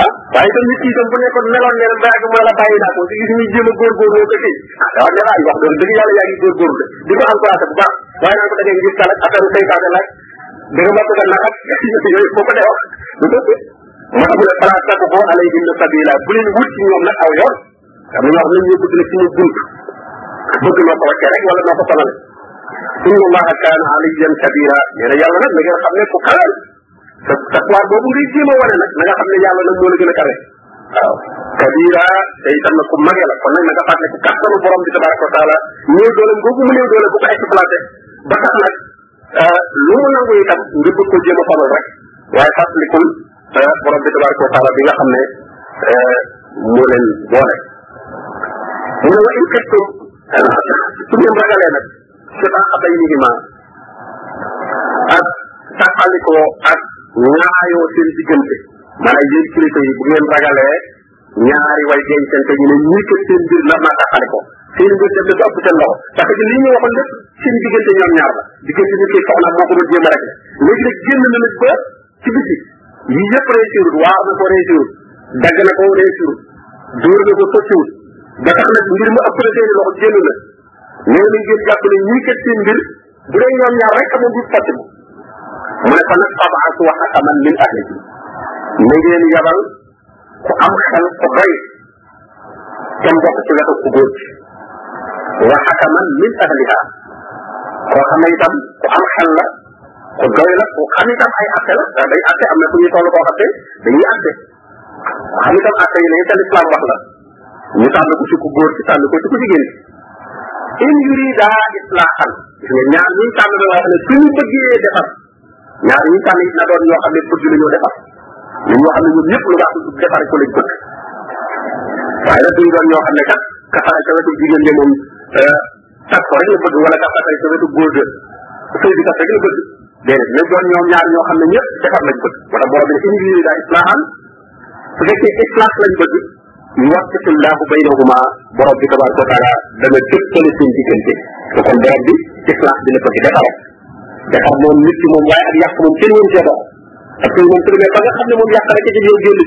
ah waaye itam nit ki itam bu nekkoon meloon ne ba yàgg mooy la bàyyi naa ko te gis muy jéem a góorgóorloo ko kii ah dafa ne ay wax dëgg dëgg yàlla yaa ngi góorgóorlu di ko encouragé bu baax waaye naan ko da ngay ngir talak affaire saytaane laaj da nga ma bëgg a naxat yooyu boo ko dee wax du dëgg moo tax mu ne fala takku ko alay bind sabila bu leen wut ci ñoom nag aw yoon am na ñoo xam ne ñoo bëgg la ci ñu bunt bëgg noo ko wàccee rek wala noo ko sonale inna allaha kaana aliyan kabira nee na yàlla nag na ngeen xam ne ku kawe sa sa waar boobu ngay jéem a wane nag na nga xam ne yàlla nag moo la gën a kawe waaw kabira te itam nag ku mage la kon nag na nga fàtte ku kàttanu borom bi tabaraka wa taala néew dooleem googu mu néew doole bu ko exploité ba tax nag euh, lu mu nangu itam nga bëgg ko jéem a faral rek waaye fàttalikul euh, borom bi tabaraka wa taala bi nga xam ne euh, moo leen boole mu ne wa in xittum su ngeen ragalee nag sitaaqa baynihima ak taxalikoo ak ñaayoo seen diggante maanaam yéen kilifa yi bu ngeen ragalee ñaari way dencante ñu ne ñii kat seen mbir nar naa taxale ko seen mbir dem na topp seen loxo parce que lii ñu waxoon lépp seen diggante ñoom ñaar la diggante nit ki soxna moo ko doon jéem a rek léegi nag génn na nag ba ci biti yi yëpp réussirul waaw na ko réussirul dagg na ko réussirul dóor na ko sottiwul ba tax nag mbir mu ëpp na seen loxo génn na nee na ngeen jàpp ne ñii kat seen mbir bu dee ñoom ñaar rek amoon du fàtte mu ne ko nag tabaas wa xakaman min ahli ji na ngeen yabal ku am xel ku doy te mbokk ci wetu ku góor ci wa xakaman min ahliha koo xam ne itam ku am xel la ku doy la ku xam itam ay atte la day atte am na ku ñuy toll koo xam ne dañuy atte xam itam atte yi ne te lislaam wax la ñu tànn ko ci ku góor ci tànn ko ci ku jigéen in yurida islaahan gis nga ñaar ñuy tànn da wax ne suñu bëggee defar ñaar ñuy tànn it na doon ñoo xam ne bëgg nañoo defar ñun ñoo xam ne ñun ñëpp lu baax defar ko lañ bëgg waaye nag duñ doon ñoo xam ne kat ka xara ca wetu jigéen de moom euh, tas ko rek la bëgg wala dafa tay sa wetu góor ga sëy bi tas rek la bëgg déedéet nañ doon ñoom ñaar ñoo xam ne ñëpp defar lañ bëgg wala borom bi ne indi lii daa islaahan su fekkee islaah lañ bëgg yuwaqqitu llaahu baynahuma borom bi tabaraka wa taala dana dëppale seen diggante te kon borom bi islaah bi la bëgg defar defar moom nit ki moom waaye ak yàq moom kenn mënu cee dox parce que moom su demee ba nga xam ne moom yàq rek ci yow génn ci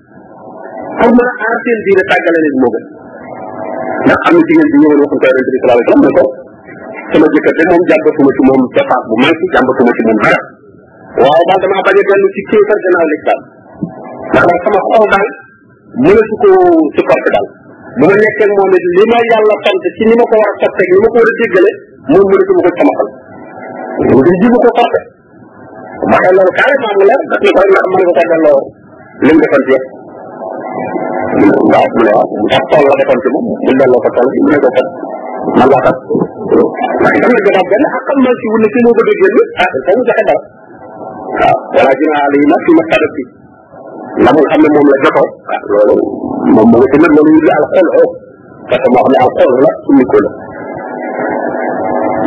pour mën a aar seen diine tàggale leen moo gën ndax am na jigéen bi ñëwoon waxu ko yonente bi sallallahu alayhi wasallam ne ko sama jëkkër de moom jàmbatuma ci moom dépense bu manqué jàmbatuma ci moom dara waaw daal damaa bañ a dellu ci kéefar gannaaw lislaam ndax daal sama xol daal mënatu ko supporté daal bu ma nekkee moom it li ma yàlla sant ci ni ma ko war a sotteeg ni ma ko war a déggale moom mënatu ma ko sama xol. di jibu ko forcé waaye loolu carrément mu leer daf ñu koy ndax mën nga ko delloo li mu defoon ci yëpp waaw mu ne waaw ndax tool la defoon ci moom mu delloo ko tool bi mu ne ko kat man laa kat waaye dama jotaat benn ak xam naa si wu ne ci moo ko déggee ah il faut mu joxe dara waaw wala jina alayhi nag fi ma xarit la mu xam ne moom la jotoo ah loolu moom mu ngi ci nag loolu ñu di al xol oo parce que moo xam ne al xol la suñu ko la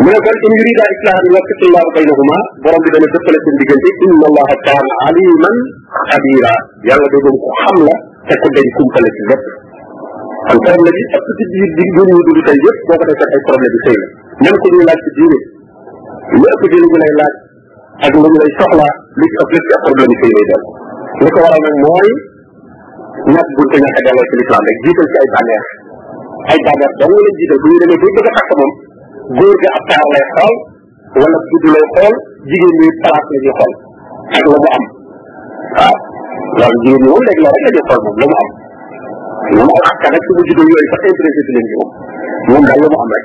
mu ne kon in yurida islahan yuwaffiq llahu baynahuma borom bi dana dëppale seen diggante inna allaha kaana aliman xabira yàlla day doon ko xam la te ko dañ kumpale ci lépp kon problème yi ak ci biir di gën ñu dund tey yëpp boo ko defee ay problème yi sëy la même ko ñuy laaj ci diine lu ëpp diine ñu lay laaj ak lu ñu lay soxlaa li ci ëpp lépp ci ab problème yi lay doon li ko waral nag mooy ñàkk buñ ko ñàkk a delloo ci lislaam rek jiital ci ay bànneex ay bànneex dong la jiital bu ñu demee ba bëgg a takk moom góor ga ab taar lay xool wala gudd lay xool jigéen ñi place la ñuy xool ak la mu am waaw loolu jigéen ñi moom léegi loolu rek la ñuy xool moom la mu am moom ak askan rek su ma juddoo yooyu sax intéressé si leen ci moom moom daal la mu am rek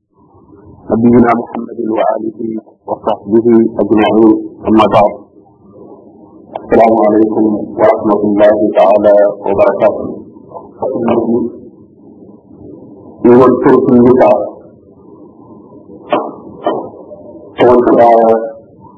نبينا محمد وآله وصحبه أجمعين أما بعد السلام عليكم ورحمة الله تعالى وبركاته. من الفرق النساء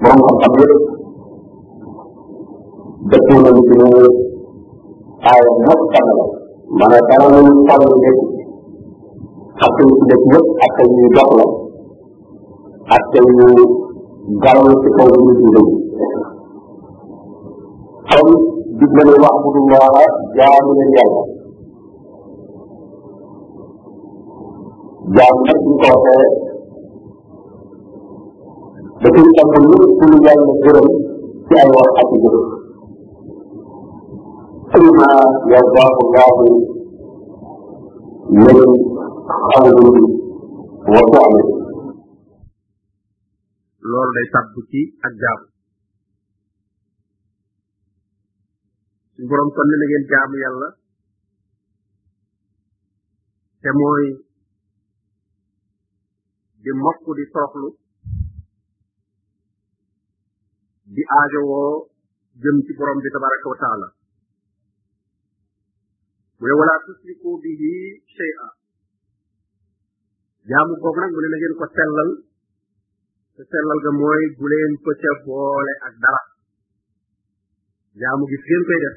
borom xam-xam yëpp dëppoo nañu ci ne aaya nag tànn la maanaam dara lu ñu tànn nekk ak yu ci def yëpp ak yu dox la ak yu garal ci kaw lu ñu dëgg kon dig na ne wax bu dul loola jaamu leen yàlla jaam nag ñu ko waxee da ciy tànk lépp ci lu yàlla gërëm ci ay wax ak i jëf summa yardaahu llahu min xawlin wa fi'lin loolu day tàbb ci ak jaamu suñu borom kon ne na ngeen jaamu yàlla te mooy di mokk di toroxlu di aajowoo jëm ci borom bi tabaraka wa taala mu ne wala tusriku bihi shay'a jaamu googu nag mu ne na ngeen ko sellal te sellal ga mooy bu leen ko ca boole ak dara jaamu gi fi ngeen koy def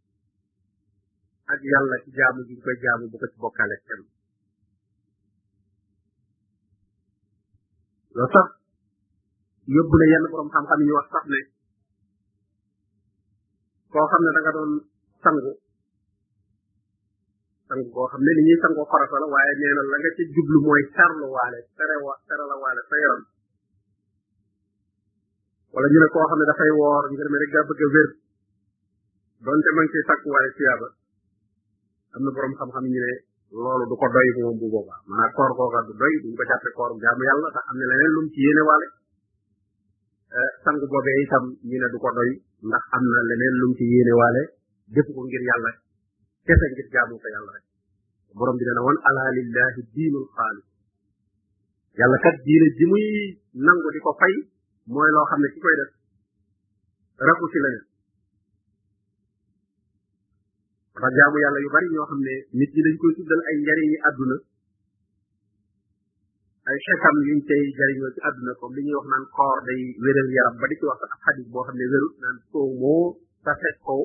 ak yàlla ci jaamu gi ñu koy jaamu bu ko ci bokkaale kenn loo sax yóbbu na yenn borom xam-xam yi wax sax ne koo xam ne da nga doon sangu sangu koo xam ne ni ñuy sangoo farata la waaye nee na la nga ci jublu mooy tarlu waale tere wa tere la waale sa yoon wala ñu ne koo xam ne dafay woor ngir mi rek daa bëgg a wér donte ma ngi ciy sàkku waaye siyaaba am na borom xam-xam ñu ne loolu du ko doy moom bu boobaa maanaam koor googa du doy duñ ko jàppe koor jaamu yàlla ndax am na leneen lu mu ci yéene waale eh, sang boobee itam ñu ne du ko doy ndax am na leneen lu mu ci yéene waale def ko ngir yàlla kese ngir jaamu ko yàlla rek borom bi dana woon ala lillahi diinul xaalis yàlla kat diine ji muy nangu di ko fay mooy loo xam ne ki koy def raku ci la dafa jaamu yàlla yu bari yoo xam ne nit ñi dañ koy tuddal ay njariñ yi àdduna ay xekam yuñ tey jariñoo ci àdduna comme li ñuy wax naan koor day wéral yaram ba di ci wax ak xadis boo xam ne wérul naan soo moo sa fekk ko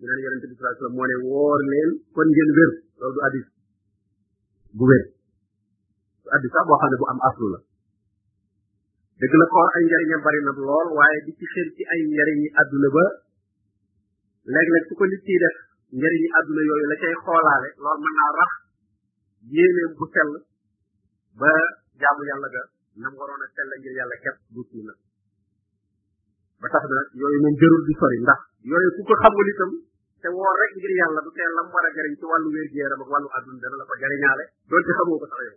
ñu naan yonente bi sallallahu alayhi wasallam moo ne woor leen kon ngeen wér loolu du hadis bu wér du hadis sax boo xam ne bu am aslu la dëgg la koor ay njariñam bari na lool waaye di ci xër ci ay njariñi àdduna ba léeg-léeg su ko nit ciy def njariñi àdduna yooyu la cay xoolaale loolu mën naa rax yéeneem bu sell ba jaamu yàlla ga nam waroon a sell ngir yàlla képp bu ci na ba tax na yooyu moom jërul di sori ndax yooyu ku ko xamul itam te woor rek ngir yàlla du teel lam war a jariñ ci wàllu wér-gu-yaram ak wàllu àdduna dana la ko jariñaale doonte xamoo ko sax yow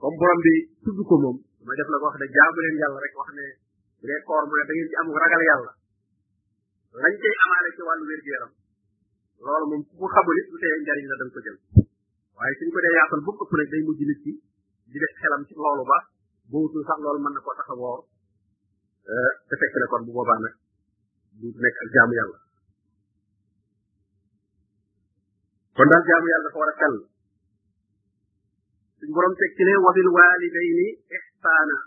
comme borom bi tudd ko moom mooy def la ko wax ne jaamu leen yàlla rek wax ne bu dee koor mu ne da ngeen ci am ragal yàlla lañ cay amaale ci wàllu wér gu yaram loolu moom ku ko xamul it bu tee njariñ la da nga ko jël waaye suñ ko dee yaatal bu ëpp nag day mujj nit ki di def xelam ci loolu ba bootul sax loolu mën na ko tax a woor euh, te fekk ne kon bu boobaa nag du nekk ak jaamu yàlla kon daal jaamu yàlla dafa war a sell suñ borom teg ci ne wa bil walidayni ihsana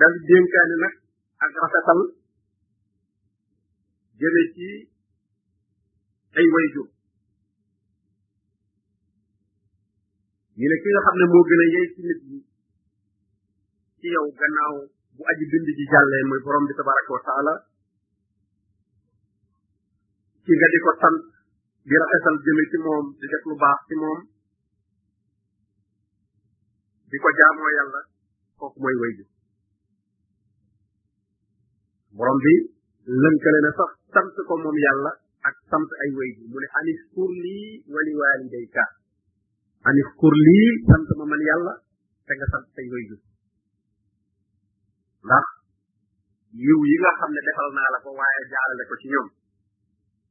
dal dénkaane nag ak rafetal jëme ci ay wayjur ñu ne ki nga xam ne moo gën a yey ci nit ñi ci yow gannaaw bu aji bind ji jàllee muy borom bi tabaraka wa taala ci nga di ko sant di rafetal jëme ci moom di def lu baax ci moom di ko jaamoo yàlla kooku mooy way ju borom bi lënkale na sax sant ko moom yàlla ak sant ay way ji mu ne anis kur lii wali waalidayka anis kur lii sant ma man yàlla te nga sant say way ji ndax yiw yi nga xam ne defal naa la ko waaye jaarale ko ci ñoom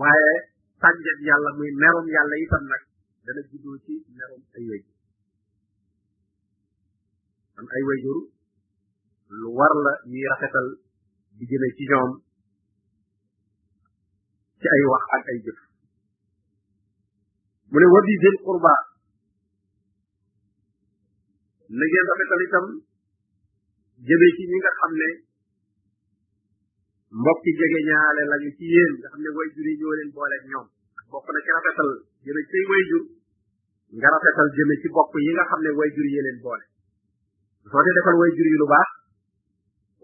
waaye sànjat yàlla muy merum yàlla itam nag dana juddoo ci merum ay wéy am ay wayjur lu war la ñuy rafetal di jëme ci ñoom ci ay wax ak ay jëf mu ne wabi dil qurba na ngeen rafetal itam jëme ci ñi nga xam ne mbokki jege ñaale lañu ci yéen nga xam ne way jur yi ñoo leen boole ak ñoom bokk na ci rafetal jëme ci say way jur nga rafetal jëme ci bokk yi nga xam ne way jur yi leen boole soo dee defal way jur yi lu baax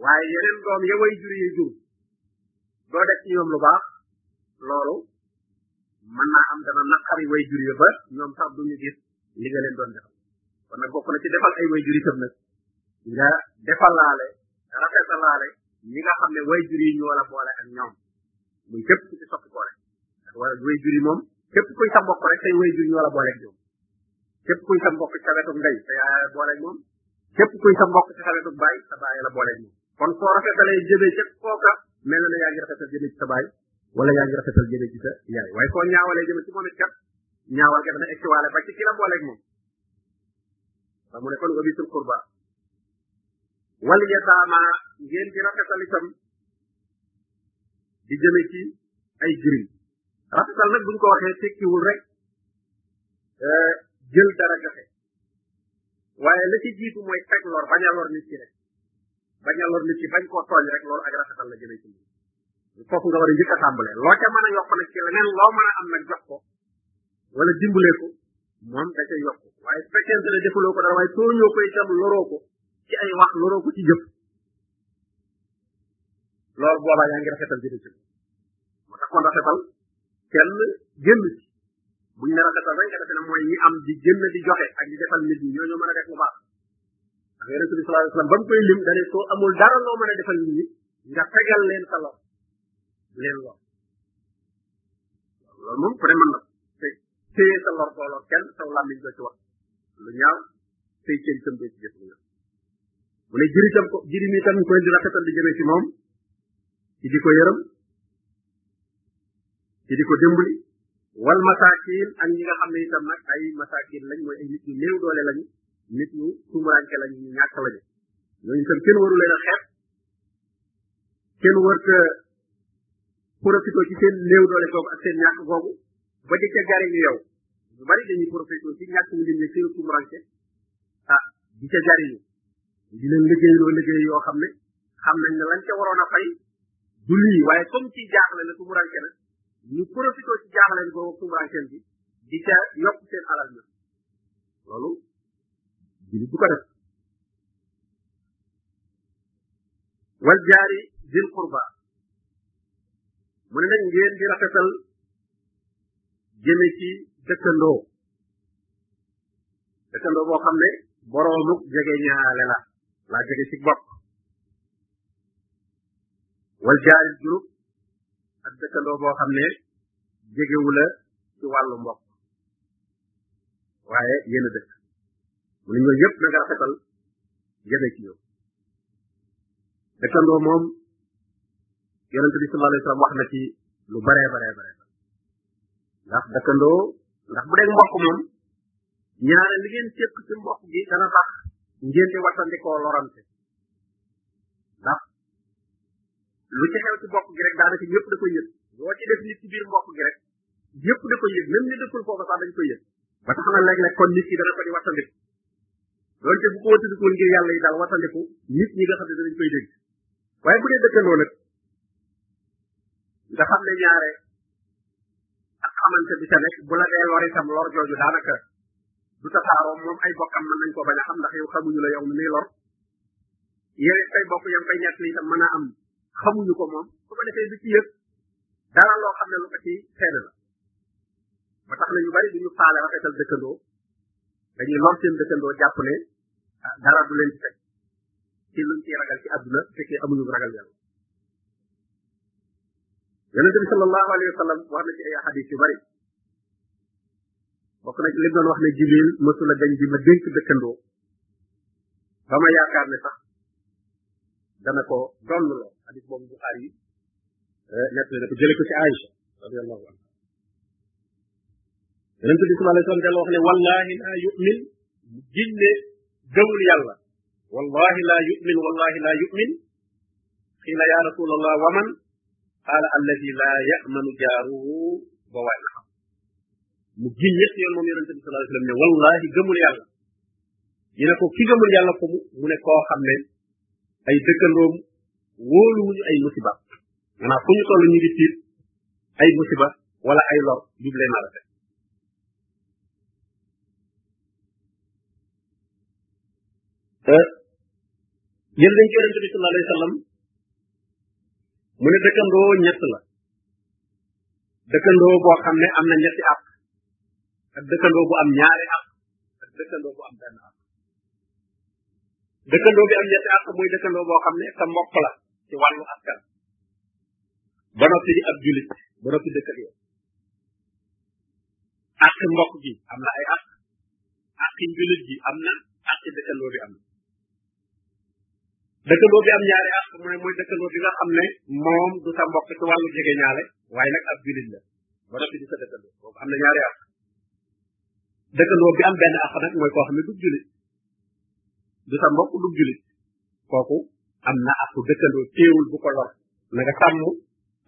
waaye yeneen doom ya way jur yi jur doo def ci ñoom lu baax loolu mën naa am dana naqari way jur yi ba ñoom sax duñu gis li nga leen doon defal kon nag bokk na ci defal ay way jur itam nag nga defalaale rafetalaale ñi nga xam ne way jur yi ñu wala boole ak ñoom muy képp ku ci soppi boole wala way jur yi moom képp kuy sa mbokk rek say way jur ñu wala boole ak ñoom képp kuy sa mbokk sa wetu ndey sa yaay boole ak moom képp kuy sa mbokk sa wetu baay sa baay la boole ak moom kon soo rafetalee jëmee ca kooka mel na ne yaa ngi rafetal jëmee ci sa baay wala yaa ngi rafetal jëmee ci sa yaay waaye soo ñaawalee jëmee ci moom it kat ñaawal ga dana egsi waale ba ci ki la booleeg moom ba mu ne kon wabisul qurba wal yataama ngeen di rafetal itam di jëme ci ay jirim rafetal nag buñ ko waxee tekkiwul rek euh, jël dara joxe waaye la ci jiitu mooy teg lor bañ a lor nit ki rek bañ a lor nit ki bañ koo tooñ rek loolu ak rafetal la jëlee ci moom foofu nga war a njëkk a tàmbalee loo ca mën a yokk nag ci leneen loo mën a am nag jox ko wala dimbalee ko moom da cay yokk waaye su fekkente ne defuloo ko dara waaye tooñoo ko itam loroo ko ci ay wax loroo ko ci jëf loolu boobaa yaa ngi rafetal jëlee ci moo tax kon rafetal kenn génn ci buñ ne rafetal rek nga defe ne mooy ñi am di génn di joxe ak di defal nit ñi ñooñu mën a def lu baax ndax yonente bi sallallahu alayhi wasallam ba mu koy lim dane soo amul dara loo mën a defal nit ñi nga tegal leen sa loxo leen lor loolu moom ku ne mën na te téye sa lor koo lor kenn saw làmmiñ doo ci wax lu ñaaw tey cër itam doo ci jëf lu ñaaw mu ne jëri tam ko jëri mi tam ñu koy di rafetal di jëmee ci moom ci di ko yërëm ci di ko dimbali wal masaakin ak ñi nga xam ne itam nag ay masaakin lañ mooy ay nit ñu néew doole lañu nit ñu tumuranke lañu ñu ñàkk lañu ñooñu itam kenn waru leen a xeeb kenn war te profité ci seen néew doole googu ak seen ñàkk googu ba di ca jariñu yow ñu bari dañuy profité ci ñàkk wu lim ne seen tumuranke ah di ca jariñu di leen liggéey loo liggéey yoo xam ne xam nañ ne lañ ca waroon a fay du lii waaye comme ci jaaxle la tumuranke na ñu profité ci jaaxleen boobu tumuranke bi di ca yokk seen alal na loolu jili du ko def wal jaari dil qurba mu ne nag ngeen di rafetal jëme ci dëkkandoo dëkkandoo boo xam ne boroomuk jege ñaale la laa jege ci bopp wal jaari junub ak dëkkandoo boo xam ne jegewu la ci wàllu mbokk waaye yéen a dëkk mu ne ñooyu yëpp na nga rafetal jëme ci ñoom dëkkandoo moom yonente bi sallallahu alayhi wasallam wax na ci lu baree baree baree ndax dëkkandoo ndax bu dee mbokk moom ñaare li ngeen séq ci mbokk gi dana tax ngeen di wattandikoo lorante ndax lu ci xew ci mbokk gi rek daanaka ñëpp da koy yëg loo ci def nit ci biir mbokk gi rek ñëpp da koy yëg même ñu dëkkul foofu sax dañ koy yëg ba tax na léeg-léeg kon nit ki dana ko di wattandiku doonte bu ko wattandikul ngir yàlla yi daal wattandiku nit ñi nga xam ne danañ koy dégg waaye bu dee dëkkandoo nag nga xam ne ñaare ak xamante bi ca nekk bu la dee lor itam lor jooju daanaka du tasaaroo moom ay bokkam mën nañ ko bañ a xam ndax yow xamuñu la yow mi lay lor yow it say bokk yam koy ñett li itam mën a am xamuñu ko moom su ko defee du ci yëg dara loo xam ne lu ko ci sedd la ba tax na ñu bari duñu faale rafetal dëkkandoo dañuy lor seen dëkkandoo jàpp ne ah dara du leen fekk ci luñ ciy ragal ci àdduna fekkee amuñu ragal yàlla yonente bi sallallahu alayhi wa sallam wax na ci ay xadis yu bari bokk na ci li doon wax ne jibril mësul a dañ bi ma dénk dëkkandoo ba ma yaakaar ne sax dana ko donn loo xadis boobu Buxaari yi eh, nekk na ko jële ko ci Aïcha radiyallahu anha yonent bi sallallahu alayhi wa sallam delloo wax ne wallahi laa yumin giñ ne gëmul yàlla wallahi laa yumin wallahi laa yumin xiila yaa rasulallah wa man qaala alladi laa yamanu jaaruhu ba waay na xam mu giñ ñett yoon moom yonent bi sallallahu alayhi wa sallam ne wallahi gëmul yàlla ñu ne ko ki gëmul yàlla ko mu mu ne koo xam ne ay dëkkandoom wóoluwuñu ay musiba maanaam fu ñu toll ñu ngi tiit ay musiba wala ay lor jub leen a rafet jël nañ ci yonente bi sallallahu alayhi wa sallam mu ne dëkkandoo ñett la dëkkandoo boo xam ne am na ñetti àq ak dëkkandoo bu am ñaari àq ak dëkkandoo bu am benn àq dëkkandoo bi am ñetti àq mooy dëkkandoo boo xam ne sa mbokk la ci wàllu askan ba noppi di ab julit ba noppi dëkk ak yow àq mbokk gi am na ay àq àq julit gi am na àq dëkkandoo bi am na dëkkandoo bi am ñaari àq mooy mooy dëkkandoo bi nga xam ne moom du sa mbokk ci wàllu jege ñaale waaye nag ab julit la ba noppi di sa dëkkandoo boobu am na ñaari àq dëkkandoo bi am benn àq nag mooy koo xam ne du jullit du sa mbokk du jullit kooku am na àqu dëkkandoo teewul bu ko lor na nga sàmm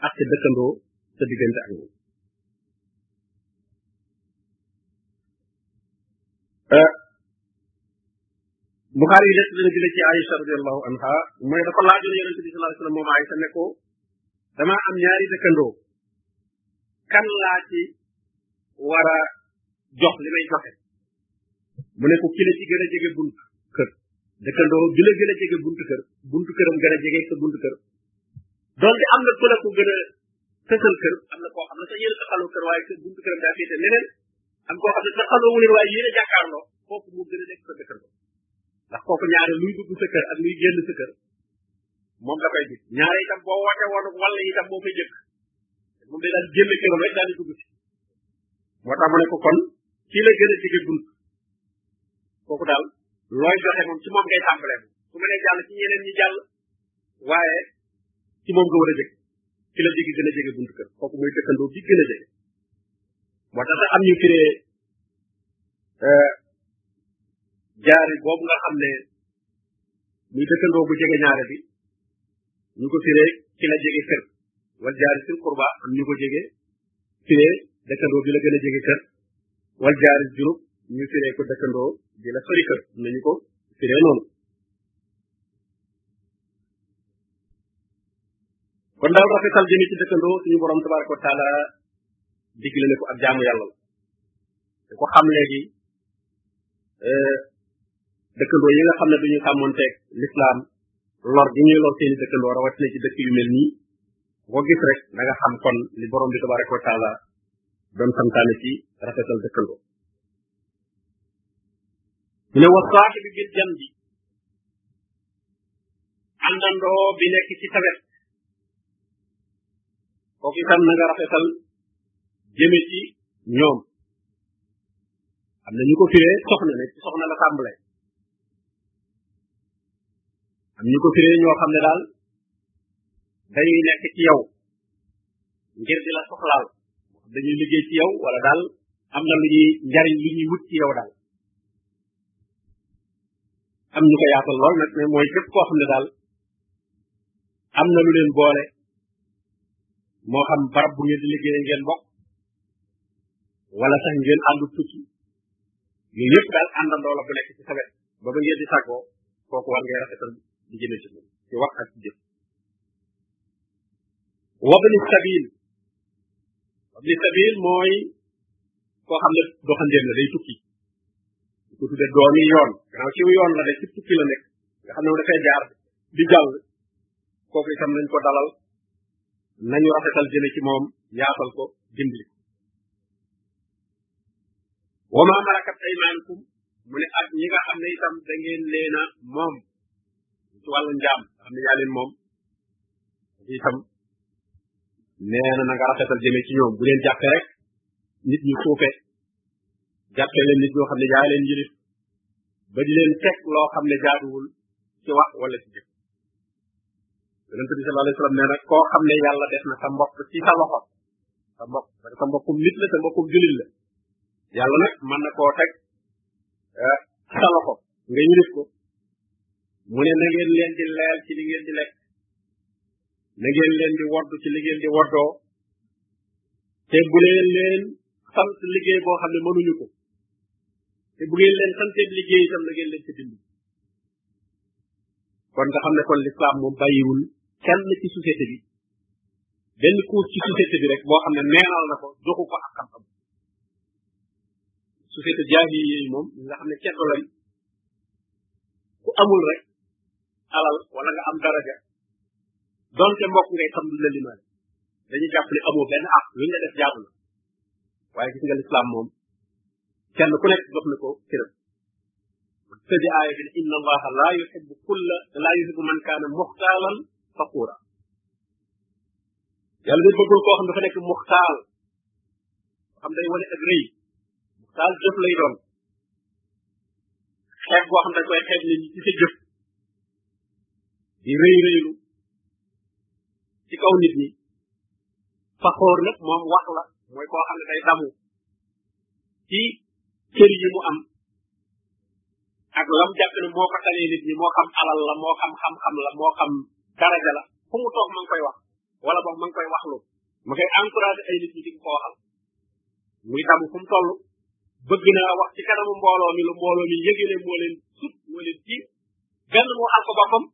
ak sa dëkkandoo sa diggante ak moom euh, Buxaari yi nekk dina jële ci Aïcha radiallahu anha mooy dafa laajoon yonente bi sallallahu alayhi wasallam moom Aïcha ne ko damaa am ñaari dëkkandoo kan laa ci war a jox li may joxe mu ne ko ki la ci gën a jege bunt kër dëkkandoo bi la gën a jege bunt kër bunt këram gën a jege sa bunt kër doon am na ku la ko gën a tësal kër am na koo xam ne sax yéen a taxaloo kër waaye kër buntu këram daa féete leneen am koo xam ne taxaloo wu leen waaye yéen a jàkkaarloo kooku moo gën a nekk sa dëkkandoo ndax kooku ñaare luy dugg sa kër ak luy génn sa kër moom da koy gis ñaare itam boo woote woon wala itam moo koy jëkk moom day daal génn këram rek daal di dugg si moo tax mu ne ko kon kii la gën a jege bunt kooku daal looy joxe moom ci moom ngay tàmbalee su ma nee jàll ci ñeneen ñi jàll waaye ci moom nga war a jëkk ci la jege gën a jege bunt kër kooku mooy dëkkandoo bi gën a jege moo tax am ñu firee euh, jaari boobu nga xam ne muy dëkkandoo bu jege ñaare bi ñu ko firee ki la jege kër wal jaari sil qurba am ñu ko jege firee dëkkandoo bi la gën a jege kër wal jaari junub ñu firee ko dëkkandoo bi la sori kër am nañu ko firee noonu kon daal rafetal jëme ci dëkkandoo suñu borom tabaraka wa taala digle ne ko ak jaamu yàlla la da ko xam léegi eh, dëkkandoo yi nga xam ne duñu sàmmonteeg lislaam lor gi ñuy lor seeni dëkkandoo rawatina ci dëkk yu mel nii boo gis rek da nga xam kon li borom bi tabaraka wa taala doon santaane ci rafetal dëkkandoo mu ne wa saaxibi bil jan bi àndandoo bi nekk ci sa kooku itam na nga rafetal jëme ci ñoom am na ñu ko firee soxna ne ci soxna la tàmbale am ñu ko firee ñoo xam ne daal dañuy nekk ci yow ngir di la soxlaal dañuy liggéey ci yow wala daal am na lu ñuy njariñ lu ñuy wut ci yow daal am ñu ko yaatal lool nag ne mooy képp koo xam ne daal am na lu leen boole moo xam barab bu ngeen di liggéey ngeen bokk wala sax ngeen àndu tukki yooyu yëpp daal àndandoo la bu nekk ci sa wet ba ba ngeen di tàggoo kooku war ngay rafetal di jëme ci moom ci wax ak ci jëf wabni sabil wabni sabil mooy koo xam ne doxandéem la day tukki ko tudde doomi yoon gannaaw ci yoon la nekk ci tukki la nekk nga xam ne dafay jaar di jàll kooku itam nañ ko dalal nañu rafetal jëme ci moom yaatal ko dimbali ko wa ma malakat aymanukum mu ne ak ñi nga xam ne itam da ngeen leen a moom ci wàllu njaam xam ne yaa leen moom itam nee na na nga rafetal jëme ci ñoom bu leen jàppe rek nit ñu suufe jàppee leen nit ñoo xam ne yaa leen yilif ba di leen teg loo xam ne jaaduwul ci wax wala ci jëf yonente bi sallallahu alayhi wasallam nee na koo xam ne yàlla def na sa mbokk ci sa loxo sa mbokk parce que sa mbokkum nit la sa mbokkum jullit la yàlla nag mën na koo teg eh, sa loxo nga yilif ko mu ne na ngeen leen di leel ci li ngeen di lekk na ngeen leen di woddu ci li ngeen di woddoo te bu leen leen sant liggéey boo xam ne mënuñu ko te bu ngeen leen santee liggéey itam na ngeen leen ci dimbali kon nga xam ne kon l'islam moom bàyyiwul kenn ci société bi benn couche ci société bi rek boo xam ne neenal na ko joxu ko ak xam-xam société jaahi yi moom nga xam ne ceddo lañ ku amul rek alal wala nga am daraja donte mbokk ngay xam duñ la limaale dañu jàpp ne amoo benn àq luñ la def jaabu la waaye gis nga lislaam moom kenn ku nekk jox na ko cërëm tëddi aaya bi ne inna allaha laa yuhibbu kulla laa yuhibbu man kaana muxtaalan faquura yàlla day bëggul koo xam dafa nekk muxtaal xam day wane ak rëy muxtaal jëf lay doon xeeb boo xam dañ koy xeeb nit ñi ci sa jëf di rëy rëylu ci kaw nit ñi faxoor nag moom wax la mooy koo xam ne day damu ci cër yi mu am ak lam jàpp ne moo ko tanee nit ñi moo xam alal la moo xam xam-xam la moo xam daraja la fu mu toog ma ngi koy wax wala boog ma ngi koy waxlu ma koy encouragé ay nit ñi di ko waxal muy damu fu mu toll bëgg naa wax ci kanamu mbooloo mi lu mbooloo mi yëgee ne moo leen sut moo leen tiit benn mu waxal ko boppam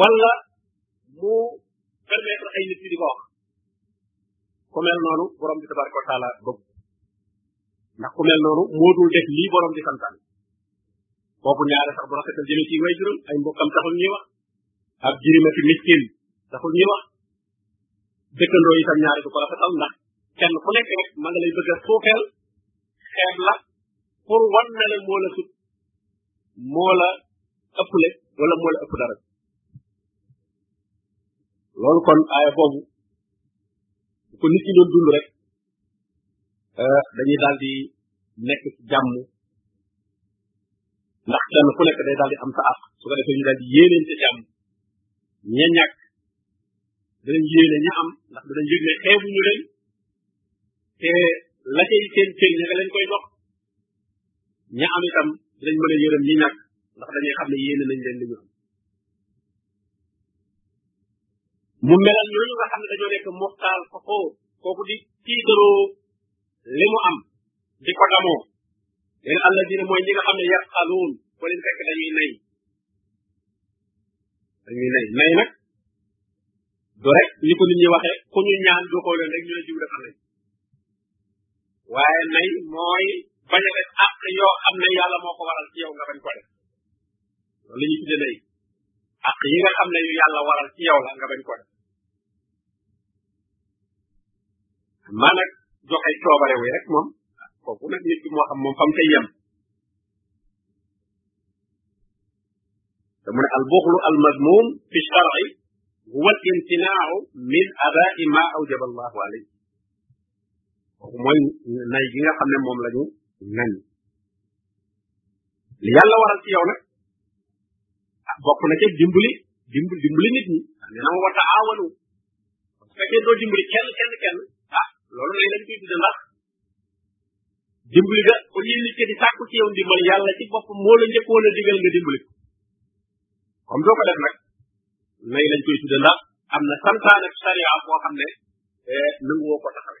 wala mu permettre ay nit ñi di ko wax ku mel noonu borom bi tabaraka wa taala bëgg ndax ku mel noonu moo dul def lii borom di santaan kooku ñaare sax du rafetal jëme ci way juróom ay mbokkam taxul ñuy wax ab jirimati miskin taxul ñuy wax dëkkandoo yi tam ñaare du ko rafetal ndax kenn ku nekk rek ma nga lay bëgg a suufeel xeeb la pour wan na le moo la sut moo la ëpple wala moo la ëpp dara loolu kon aaya boobu ko nit ñi doon dund rek euh, dañuy daal di nekk ci jàmm ndax kenn ku nekk day daal di am sa àq su ko defee ñu daal di yéeneen ca jàmm ña ñàkk danañ yéene ña am ndax danañ yëg ne xeebuñu leen te la cay seen cër ña nga leen koy dox ña am itam dinañ mën a yërëm ñi ñàkk ndax dañuy xam ne yéene nañ leen li ñu am mu melal ñooñu nga xam ne dañoo nekk muxtaar fa xoo kooku di tiitaroo li mu am di ko damoo leen alladina mooy ñi nga xam ne yaqaluun ko leen fekk dañuy nay dañuy nay nay nag du rek ni ko nit ñi waxee ku ñu ñaan joxoo leen rek ñu ne jiw dafa nay waaye nay mooy bañ a def àq yoo xam ne yàlla moo ko waral ci yow nga bañ ko def loolu la ñuy tuddee nay ak yi nga xam ne yu yàlla waral ci yow la nga bañ ko def maa nag joxe coobare wi rek moom kooku nag nit ki moo xam moom fam tey yem te mu ne al buxlu al madmum fi shar'i huwa al imtinaau min adaa'i ma awjaba allahu alayhi kooku mooy nay gi nga xam ne moom la ñu nañ li yàlla waral ci yow nag ah bokk na ca dimbali dimbali dimbali nit ñi ndax nee na ma wata aawanu bu fekkee doo dimbali kenn kenn kenn ah loolu lay lañ koy tudde ndax dimbali ga au lieu nit ki di sàkku ci yow ndimbal yàlla ci bopp moo la njëkkoon a digal nga dimbali ko comme doo ko def nag nay lañ koy tudde ndax am na santaan ak sariya boo xam ne eh, nangu woo ko taxawe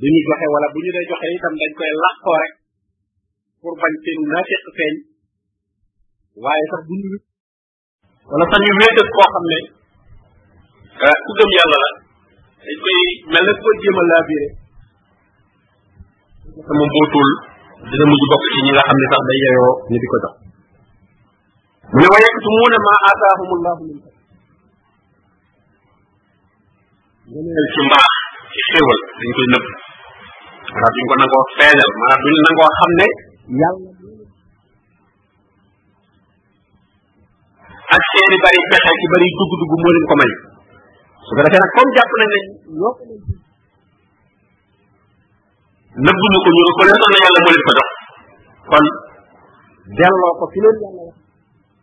du ñu joxe wala bu ñu dee joxe itam dañ koy làqoo rek pour bañ seen naafiq feeñ waaye sax bu ñu wala sax ñu wéetal koo xam ne ah, ku gëm yàlla la dañ koy mel na ko jéem a laabiré te moom bootul dina mujj bokk ci ñi nga xam ne sax day yeyoo ñu di ko jox mu ne wa yaktumuuna ma aataahum allahu min gëneel ci mbaax ci xéewal dañ koy nëbb maanaam duñ ko nangoo feeñal maanaam duñ nangoo xam ne yàlla ak seeni bari pexe ci bari dugg-dugg moo leen ko may su ko defee nag comme jàpp nañ ne ñoo ko nëbb ñu ko ñu ko leen doon na yàlla moo leen ko jox kon delloo ko fi leen yàlla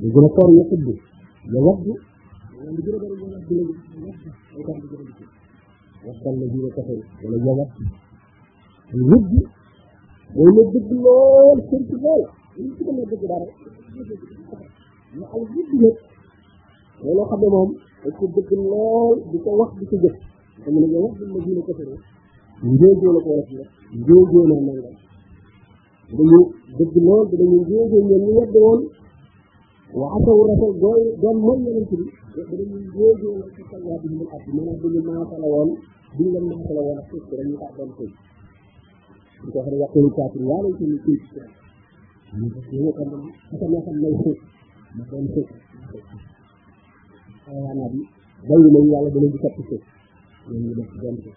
ñu gën a koor ya tudd ya wadd wala gën a bëri ya wadd léegi ay kàddu gën a dikk waddal la jiw a kafe wala ya wadd rëbb mooy la dëgg lool seen ci lool ñu ci gën a dëgg dara ñu al rëbb nag mooy loo xam ne moom dañ ko dëgg lool di ko wax di ko jëf dama ne ya wadd la jiw a kafe njóogoo la ko wax la njóogoo la nangam dañu dëgg lool te dañu yéege ñoom ñu yedd woon wa asaw rasul gooy doon mooy yonent bi dañu yéege la ci sallaa bi ñu at maanaam dañu maasala woon duñu leen maasala woon ak suuf dañu kaa doon koy di ko xam yàqulu kaafir yaa lay tamit kuy ci seen ñu ko ñu ko man aka ma xam lay suuf ma doon suuf xayaanaa bi bayu nañu yàlla dana di topp suuf ñoom ñu def doon suuf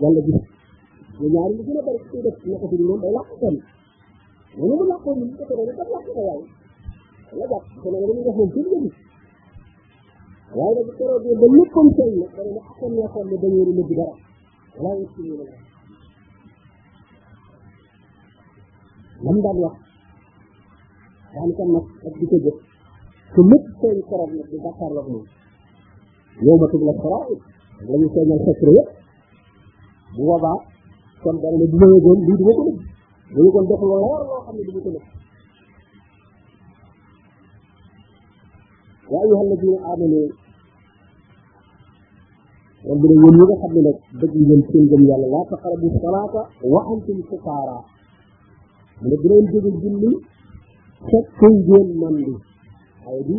yàlla gis ñu ñaari li gën a bari ci def naka si moom day làq kenn mais ni mu làqoo ni mu ko tëddee dafa làq ko yaay la jàpp te nag dañuy def moom kenn nga gis waaye nag keroog bi ba léppam sëy na dana ne akam la xool ne dañoo nëbb dara wala yëpp ci ñu la lam daan wax daan ko nag ak di ko jëf te lépp seen keroog nag di jàkkaarloog moom yow ma tub la xaraa la ñu feeñal secret yëpp bu boobaa kon dara ne bu ma yëgoon lii du ma ko nëbb bu ñu kon def loo war loo xam ne du ma ko nëbb yaa ayyuha alladina amanu kon bu dee yéen ñi nga xam ne nag dëgg ngeen seen gëm yàlla laa taqrabu salaata wa antum sukaara mu ne bu leen jóge julli fekk ngeen mandi ay di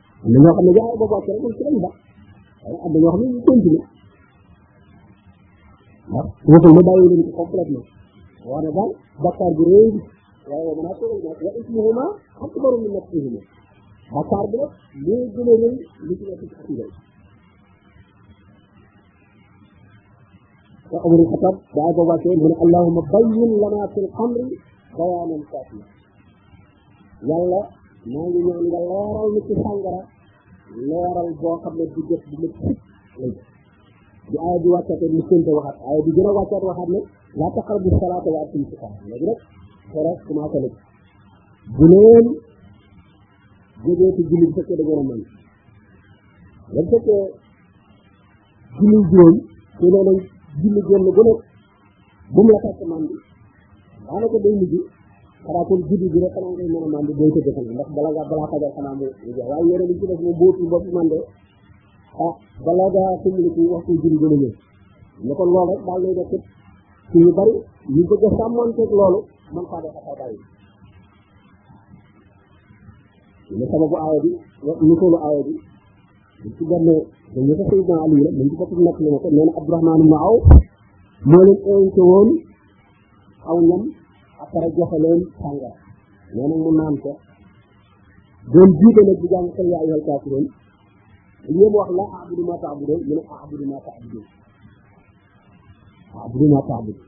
am na ñoo xam ne jaay ba bokk rek ci lañ baax waaye am na ñoo xam ne ñu continuer waaw waxul ne bàyyi leen ko complètement waaye nag daal bakkaar bu réy bi waaye wa manaa toogal naa wa ismuhuma akbaru min nafsihima bakkaar bi nag moo gën a réy li ci nekk ci akida yi wa amrul xatab daa ba wàccee mu ne allahuma bayyin lana fil amri bayaanan kaafiya yàlla maa ngi ñaan nga leeral ni ci sàngara leeral boo xam ne du jot du ma sib lay def bi aaya bi wàccaate mu sënte waxaat aaya bi gën a wàccaat waxaat ne laa taqrabu salaata wa antum sukaara léegi rek xere commencé na bu leen jógeeti julli bu fekkee da ngeen a mën bu fekkee julli juróom te nee nañ julli génn gu nekk bu mu la fekk man bi daanaka day mujj xanaa kon guddi bi rek xanaa ngay mën a mandi booy tëdd xam ndax bala nga balaa fajar xanaa mu mu jeex waaye yére li ci def moom bootul bopp mande ah bala nga sumliku waxtu julli gën a ñëw ne kon loolu rek daal lay def it ci yu bari ñu bëgg a sàmmanteeg loolu man faa def xataa bàyyi ne sababu aaya bi nu solu aaya bi ci benn dañu ko Seydina Ali la dañu ko nekk na ko nee na Abdourahmane ibn Awf moo leen invité woon aw ñam après joxe leen sàngara nee na mu naan ko doon jiite nag di jàng xel yaa ayyuhal kaafiruun yéen wax la a'budu maa ta'buduun ñu ne a'budu maa ta'buduun a'budu maa ta'buduun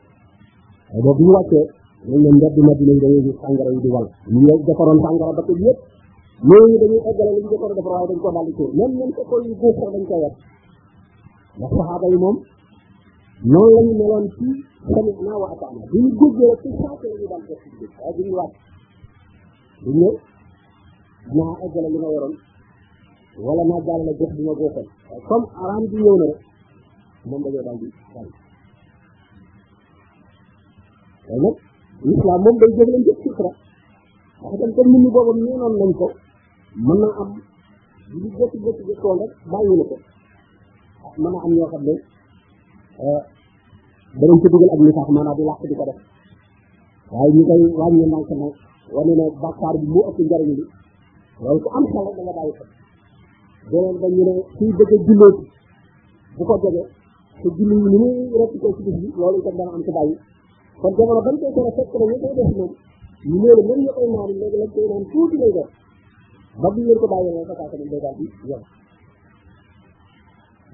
waaye boobu ñu wàccee dañ leen mbedd Madina yi dañuy gis sàngara yi di wal ñu defaroon sàngara ba ko yëpp ñooñu dañuy eggale li ñu defaroon defar waaye dañ ko daal di tuur même ñun ko koy góob sax dañ ko yor ndax saxaaba yi moom noonu la ñu meloon ci tamit naa wa ataana bu ñu góobee rek ci saako la ñu daal def ci biir waaye duñu wàcc duñ ne naa eggale li ma yoroon wala naa jàllale jox bi ma góobal comme araam bi ñëw na rek moom dañoo daal di waaye nag l'islam moom day jëflan jëf fitra wax tam comme nit ñi boobu neenoon nañ ko mën naa am li jëkk jëkk jëkkoon rek bàyyi na ko mën naa am ñoo xam ne euh, danañ ci dugal ak nifaaq maanaam di làq di ko def waaye ñu koy wàññi ndànk nag wane ne bàkkaar bi mu ëpp njariñ bi loolu ku am xel da nga bàyyi ko beneen ba ñu ne kuy bëgg a jullee bu ko jege te julli yi ni muy rafet ko ci bis bi loolu itam dana am ci bàyyi kon jamono ban koy tere fekk na ñu koy def moom ñu ne la même ñu koy naan léegi lañ koy naan tuuti lay def ba bu ngeen ko bàyyi la sa kaasa day daal di yow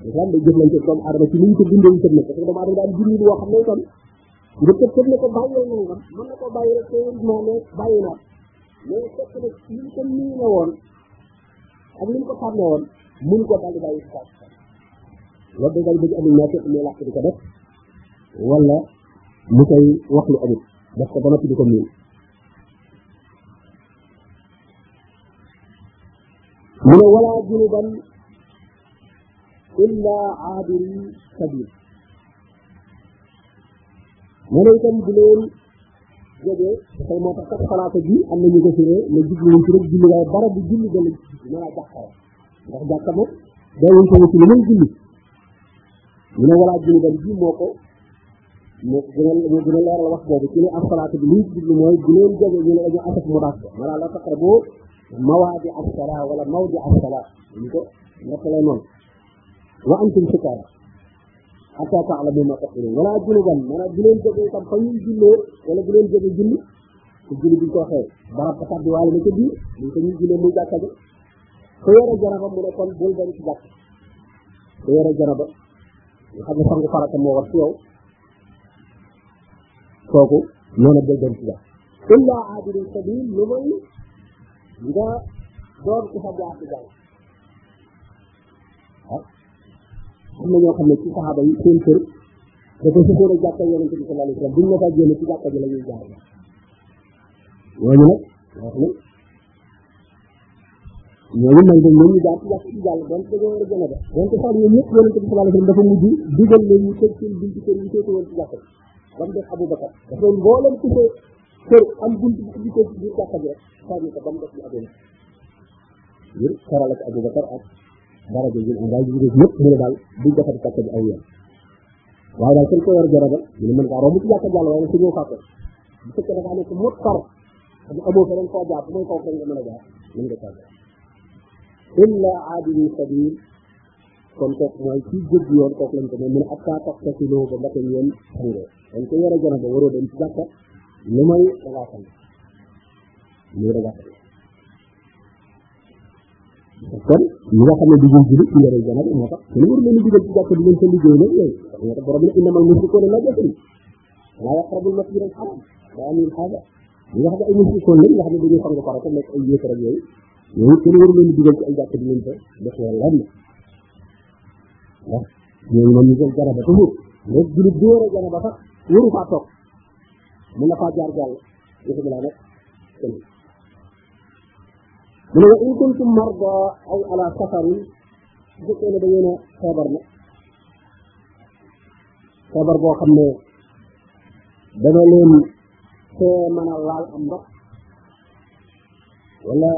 islam day jëflante doomu aadama ci ni ñu ko bindee itam nag parce que doomu aadama daal bind boo xam ne itam nga tëb tëb ne ko bàyyee nangam mën na ko bàyyi rek tey maa ne bàyyi naa mais fekk na li ko nii la woon ak ni mu ko sàmmee woon mun ko daal di bàyyi si kaas loolu da ngay bëgg amul ñaar képp muy làkk di ko def wala mu koy wax lu amul def ko ba noppi di ko miin mu ne wala junuban illa aabiri sabil mu ne itam bu leen jógee dafay moo tax sax salaata bi am na ñu ko firee ne jublu wuñ ci rek julli waaye barab bi julli dana ci jublu maanaam jàkka la ndax jàkka moom day wuñ ko ci lu may julli ñu ne walaa julli dal ji moo ko moo gën a moo gën a leeral wax boobu ci ne ak salaata bi liñ ci jublu mooy bu leen jóge ñu ne dañu asaf mu daas ko maanaam la tax boo mawaadi ak sala wala mawdi ak sala ñu ko nekk lay noonu wa antum sukaara hatta ta'lamu ma taqulun wala junuban maanaam bu leen jógee itam fa ñuy jullee wala bu leen jógee julli te julli bi ñu ko waxee barab ba tàbbi waale na ca biir ñu ko ñuy jullee muy jàkka ja ku yore jaraba mu ne kon bul dem ci jàkk ku yore jaraba nga xam ne sangu farata moo war ci yow kooku noonu bul dem ci jàkk illa aabiri sabil lu may nga doon ku fa jaar ci jàll am na ñoo xam ne ci saxaaba yi seen kër dafa sëkkoon a jàkka yonent bi sallallahu alayhi wa sallam buñ la faa génne ci jàkka ji la ñuy jaar ñooñu nag wax na ñooñu man de ñoom ñu jaar ci jàkka ci jàll doon te doon la gën a def doon te sax ñoom ñëpp yonent bi sallallahu alayhi wa sallam dafa mujj dugal leen ñu tëj seen buntu kër yi féete woon ci jàkka ji ba mu def Abu Bakar dafa mboolem ku see kër am buntu bu ubbi ko ci biir jàkka ji rek sànni ko ba mu def ñu abona ngir sarala ci Abu Bakar ak dara jël jël daal jël ñëpp mu ne daal bu defati takk bi aw yoon waaye daal kenn ko war a jarabal mu ne mën ngaa romb ci jàkka jàll waaye su ñëw fàtte bu fekkee dafa nekk mot far xam amoo feneen foo jaar bu may kaw feneen nga mën a jaar mën nga tàgg illa aadili sabil kon kooku mooy ci jëgg yoon kooku lañ ko moom mu ne ak saa tax tasiloo ba mbate yéen xangoo dañ ko war a jarabal waroo dem ci jàkka lu may da ngaa xam lu da ngaa xam kon ñi nga xam ne duñu julli ci yore janab moo tax kenn waru leen dugal ci jàkk di leen sa liggéey nag yow moo tax borom ne innamal musrikuuna najasun laa yaqrabul masjida al haram wa amil hada ñi nga xam ne ay musrikoon lañ nga xam ne dañuy sangu farata nekk ay yéefar ak yooyu yooyu kenn waru leen dugal ci ay jàkk di leen fa def leen lenn ndax ñooñu moom ñu jël janaba te wóor rek julit bi war a janaba sax waru faa toog mën na faa jaar jàll dafa bilaa nag kenn mu ne wa in kuntum marda aw ala safarin su fekkee ne da ngeen a feebar nag feebar boo xam ne dana leen tee mën a laal am ndox wala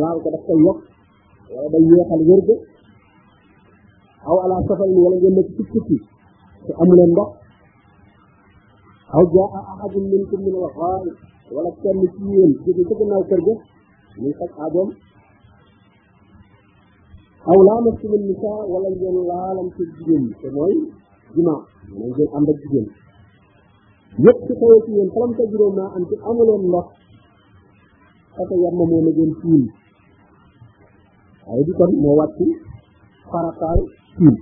laal ko daf koy yokk wala day yeexal wér ga aw ala safarin wala ngeen nekk ci tukki te amu leen ndox aw jaa ahadun minkum min al-ghaa'ib wala kenn ci yéen jóge ca gannaaw kër ga muy faj aajoom aw laamastu min nisaa wala ngeen laalam ci jigéen ñi te mooy jumaa maanaam ngeen ànd ak jigéen yëpp ci xewee ci yéen falam tajidoo maa am ci amuleen ndox fata yam ma moom a gën tiim waaye di kon moo wàcc farataal tiim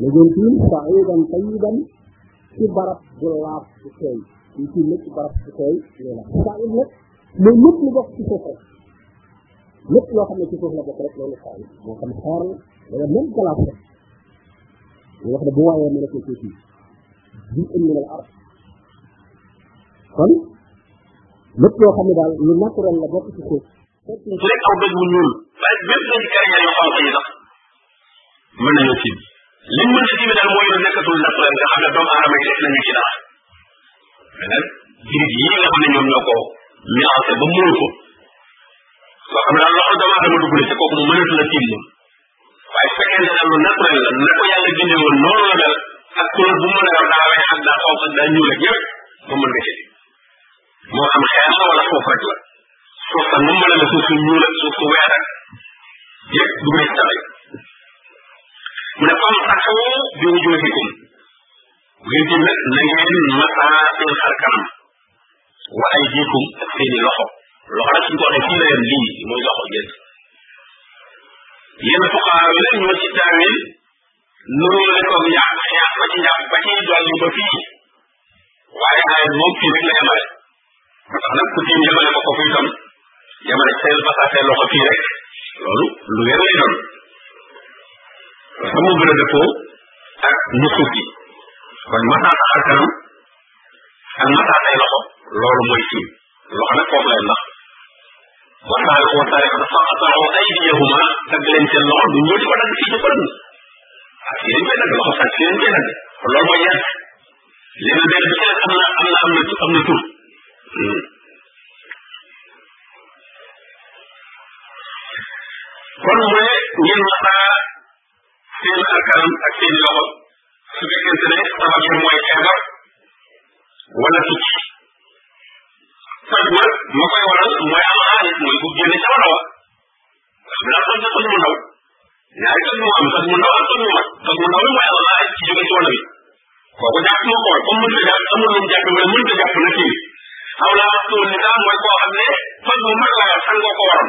la ngeen tiim sa'idan tayyiban ci barab bu laaf bu tooy ñu tiim nag ci barab bu tooy lay laaf sa'id nag mooy lépp lu bokk ci suuf rek lépp loo xam ne ci suuf la bokk rek loolu sa'id moo xam xeer la wala même glace rek ñu wax ne bu waayee mën a ko tuuti bi am na al ard kon lépp loo xam ne daal lu naturel la bokk ci suuf suuf rek aw doj mu ñuul waaye bépp doj carrière yu xonq yi sax mën nañoo tiim li mu mën a tiim daal mooy lu nekkatul naturel nga xam ne doomu aadama yi def nañu ci dara mais nag birig yi nga xam ne ñoom ñoo ko mélangé ba muur ko soo xam ne daal loxo doomu aadama dugg na ci kooku mu mënatu la tiim moom waaye su fekkee ne daal lu naturel la na ko yàlla bindee woon noonu la mel ak couleur bu mu mën a yor daa weex ak daa xonq ak daa ñuul ak yëpp moom mën nga ci moo xam xeer la wala suuf rek la suuf sa nu mu mën a la suuf su ñuul ak suuf su weex ak yëpp du may sa rek mu ne comme saxu bi wujuhikum ngeen jëm nag na ngeen masaa seen xar kanam wa ay jiikum ak seen i loxo loxo nag suñ ko waxee fii la yem lii mooy loxo yéen yenn fuqaa yi nag ñoo ci taawil nuroo la ko yàq xeex ba ci yàq ba ci dolli ba fii waaye ay moom fii rek la yemale ndax nag ku tiim yemale ko foofu itam yemale say basaa say loxo fii rek loolu lu wér lay doon sama gën a dëppoo ak nusuuf yi kon masaa sa xar kanam ak masaa say loxo loolu mooy tiim loxo nag foofu lay ndax wasaare ko wasaare ko dafa xasaaroo ay diyahuma dagg leen seen loxo du ñëw di ko dagg fii ci ko dagg ah fii dañ koy dagg loxo sax fii dañ koy dagg loolu mooy yàq léegi benn bi ci nekk am na am na am na am na tur hmm. kon mu ne ngeen masaa seen xar kanam ak seen loxo su fekkente ne sabab yi mooy feebar wala picc faj ma ma koy waral mooy am xaalis mooy bu génne ca wala wa ndax toj na toj mu ndaw ñaari toj mu am toj mu ndaw ak toj mu mag toj mu ndaw bi mooy am xaalis ci jóge ci wala bi kooku jàpp ma xool comme mënta jàpp amul lu mu jàpp wala mënta jàpp na kii aw laa wax tuul ni daal mooy koo xam ne toj mu mag la sangoo ko waroon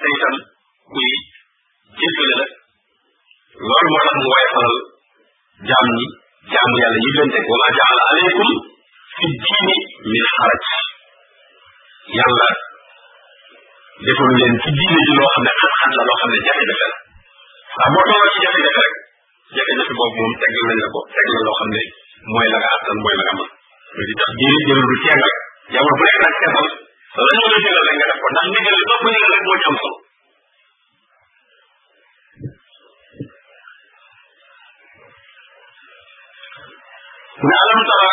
te itam kuy jéggale la loolu moo tax mu waaye falal jaam ñi jaamu yàlla yi leen teg wa ma jaala aleykum fi diini min xaraj yàlla deful leen ci diine ji loo xam ne xat-xat la loo xam ne jafe-jafe la ndax boo tolloo ci jafe-jafe rek jafe-jafe boobu moom tegal nañ la ko teg la loo xam ne mooy la nga attan mooy la nga mën lu di tax diine jëlul lu ceeb rek yow bu nekk nag seetal la ñu la jëlal rek nga def ko ndax ndigal la topp ndigal rek moo ci am solo na alam tara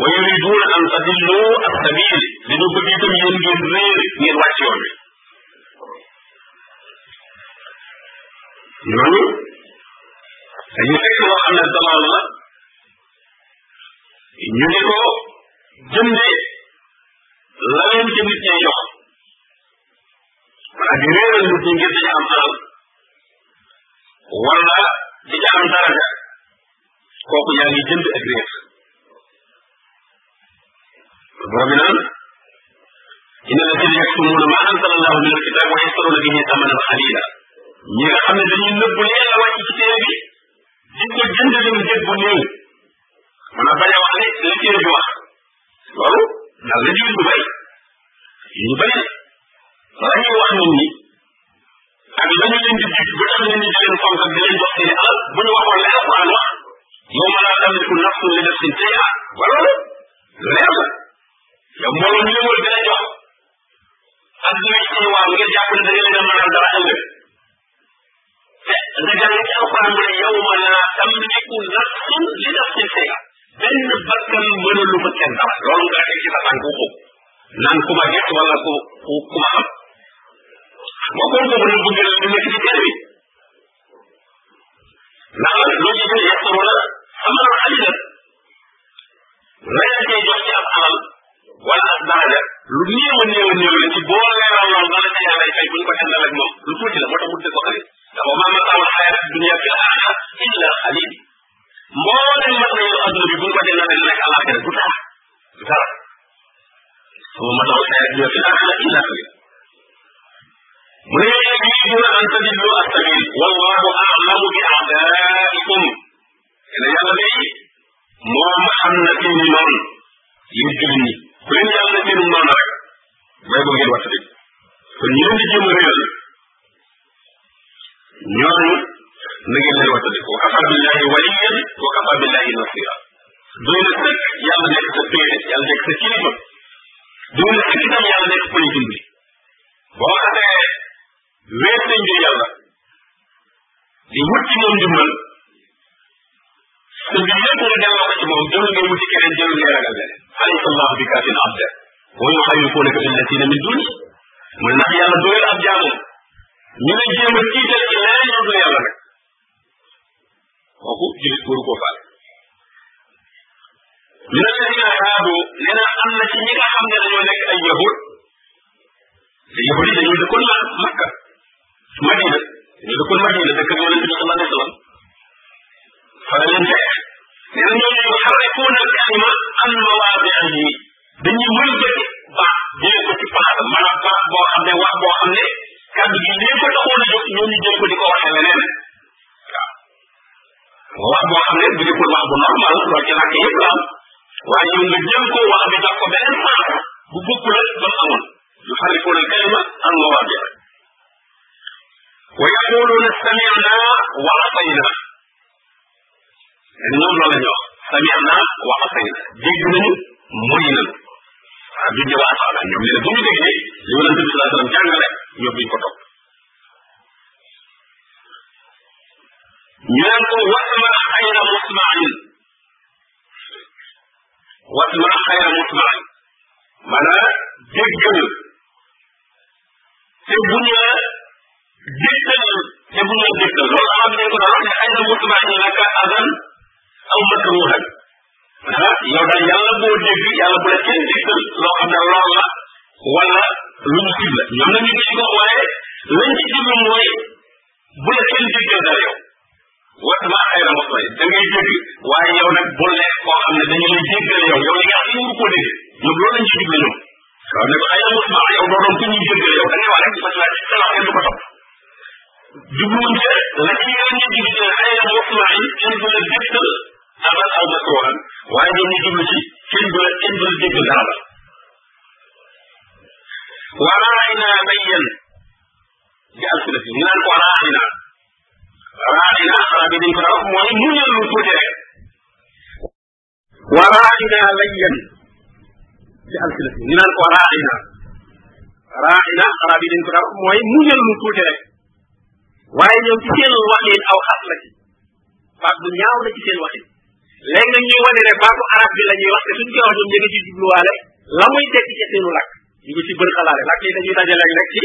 wa yuriduuna an tadillu as-sabil dañoo bëgg itam yéen ngeen réer ngeen wàcc yoon wi ñooñu dañu fekk loo xam ne dalal la ñu di ko jënde la leen ci nit ñay jox maanaam di réeral nit ñi ngir di am alal wala di am daraja kooku yaa ngi jënd ak réer borom bi naan inna alladina yaktumuuna ma anzala allahu min alkitab wa yastaruuna bihi samanan xalila ñi nga xam ne dañuy nëbb li yàlla wàcc ci téere bi di ko jënd leen njëg bu néew mën a bañ a wax ne la téere bi wax loolu daal la jiw du bari yu bari la ñuy wax nit ñi ak la ñu leen di dig ba tax leen di leen fonk ak di leen jox seen alal bu ñu waxoon la alquran wax yow ma laa tamliku nafsun li nafsin shay'a wala lu leer la yow mbooloo ñu leen dina jox ak dina ci waaw ngeen jàpp ne da ngeen leen a mënal dara ëllëg nga jàng ci alquran ne yawma laa tamliku nafsun li nafsin shay'a benn bakkan mënalu fa kenn dara loolu nga teg ci sa tànk ko naan ku ma gis wala ku ku ku ma xam moo kon boobu nag bëgg na nekk ci téere bi ndax loolu ci yasturuna amaana xalilan lay la cay jox ci ab alal wala ak daraja lu néew a néew a néew la ci boo leeral lool dana ca yàlla fay buñ ko dendal ak moom lu tuuti la moo tax mu tuddee ko xalil ndax wa maa mataaw xayaat dunia fi laaxira illa xalil mboolem mat na yow adduna bi buñ ko dendal ak nekk alaxira du dara du dara wa mataaw xayaat dunia fi laaxira illa xalil mu ne yéen a ngi an tadillu as-sabil wallahu a'lamu bi a'daikum la yàlla ne yi moom xam na seeni noon yéen jullit ñi ku leen yàlla na seeni noon rek bay boo ngeen wattati kon ñi leen di jéem a réeral ñooñu na ngeen leen wattati wa kafa billahi waliyan wa kafa billahi nasira doy na sëkk yàlla nekk sa péere yàlla nekk sa kilifa doy na sëkk itam yàlla nekk ku lay dimbali boo xasee weet na ngir yàlla di wut ci moom ndimbal te bi lépp nga delloo ko ci moom jarul ngay wuti keneen jarul ngay ragal beneen alaysa allahu bi kaafin abda wa yuxawifunaka billatina min duni mu ne ndax yàlla doyal ab jaamu ñu ne jéem a tiital ci leneen ñu dul yàlla nag kooku jullit waru koo faale min alladina haadu nee na am na ci ñi nga xam ne dañoo nekk ay yahud te yahud yi dañoo dëkkoon ma makka madina dañoo dëkkoon madina dëkk ak yonente bi sallallahu alayhi wa sallam fa la leen fekk nee na ñooñu yuharrifuuna al kalima an mawaadiihi dañuy wëlbati baax jëlee ko ci paase maanaam baax boo xam ne wax boo xam ne kàddu gi lii ko taxoon a jóg ñoom ñu jël ko di ko waxee leneen waaw wax boo xam ne bu nekkul wax bu normal loolu ci làkk yëpp la am waaye yow nga jël ko wax bi jox ko beneen sens bu bokkul ak ba mu amoon yu xarifuna kalima an mawaadi'a wa yaquluuna sami'na wa atayna te ñoom loolu la ñu wax sami'na wa asayna dégg nañu moy nañu waaw duñ ne wa asaana ñoom nee na bu ñu déggee li yonent bi sallallahu alayhi wasallam jàngale ñoom duñ ko topp ñu naan ko wasma xayra musma'in wasma xayra musma'in maanaam déggal te bu ñu dégtal te bu ñu dégtal loolu am nañ ko doon wax ne ay na mutuma ñu naka azan aw makruhan ah yow daal yàlla boo dégg yàlla bu la kenn dégtal loo xam ne lool la wala lu ñu sib la ñoom nag ñu ngi ko waaye lañ ci jublu mooy bu la kenn dégtal dara yow wat ma xayra mosooy da ngay dégg waaye yow nag bul nekk koo xam ne dañu lay jéggale yow yow li nga xam ne wuru koo dégg ñoom loolu lañ ci digle ñoom waaw ne ko xayra mosma yow doo doon ku ñuy jéggale yow da ngay wax rek parce que laaj sa wax kenn du ko topp jubluwuñ ci la ci yoon ñu jigi ci xayra mosma yi kenn du la dégtal abal aw masooran waaye ñoom ñu jublu ci kenn du la kenn du la dégg dara la waraay naa bayyan di alsinati ñu naan ko waraay naa raay naa xanaa bi dañ ko wax mooy muñal lu tuuti rek wa raay naa layyan ci alfilat ñu naan ko raay naa raay naa xanaa bi dañ ko wax mooy muñal lu tuuti rek waaye ñoom ci seen waxin aw xas la ci baat bu ñaaw la ci seen waxin léegi nag ñuy wane ne baatu arab bi la ñuy wax te suñ koy wax ñoom ñu ngi ci jubluwaale la muy tekki ci seenu làkk ñu ngi ci bërxalaale làkk yi dañuy dajale rek ci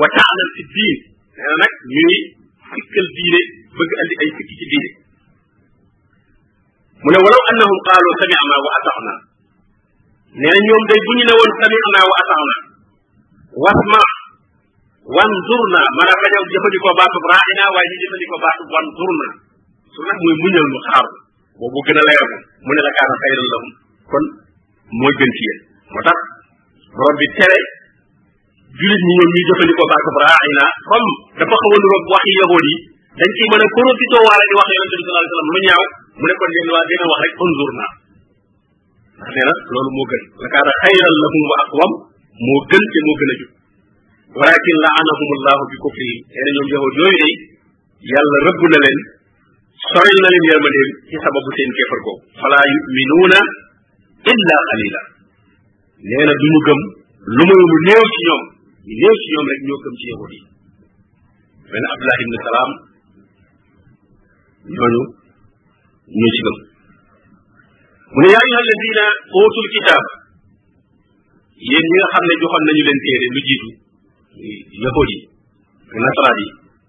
wa taanan fi diin nee na nag ñuy sikkal diine bëgg andi ay sikki ci diine mu ne walaw annahum qaalu sami'na wa ata'na nee na ñoom day bu ñu ne woon sami'na wa ata'na wasma wanzurna mën a bañ a jëfandikoo baatub raa'ina waaye ñu jëfandikoo baatub wanzurna su nag mooy muñal mu xaar boobu gën a leeral mu ne la kaana xayran lahum kon mooy gën ci yéen moo tax borom bi tere julit ñi ñoom ñuy jëfandikoo baatu raaina comme dafa xaw a nuroog waxi yahood yi dañ ciy mën a profitoo waale di wax yonente bi sallallahu alayhi wasallam lu ñaaw mu ne kon leen waa dina wax rek unzur naa ndax nee na loolu moo gën la kaana xayran lahum wa aqwam moo gën te moo gën a jub walakin laanahum allahu bi kufrihim nee na ñoom yahood yooyu day yàlla rëbb na leen soril na leen yërmandeem ci sababu seen kéefar googu fala yuminuuna illa qalila nee na duñu gëm lu muy lu néew ci ñoom ñu néew ci ñoom rek ñoo gëm ci yahud yi mel na abdullah ibn salaam ñooñu ñoo ci gëm mu ne yaa ayyuha alladina utul kitaab yéen ñi nga xam ne joxoon nañu leen téere lu jiitu yahud yi nasaraat yi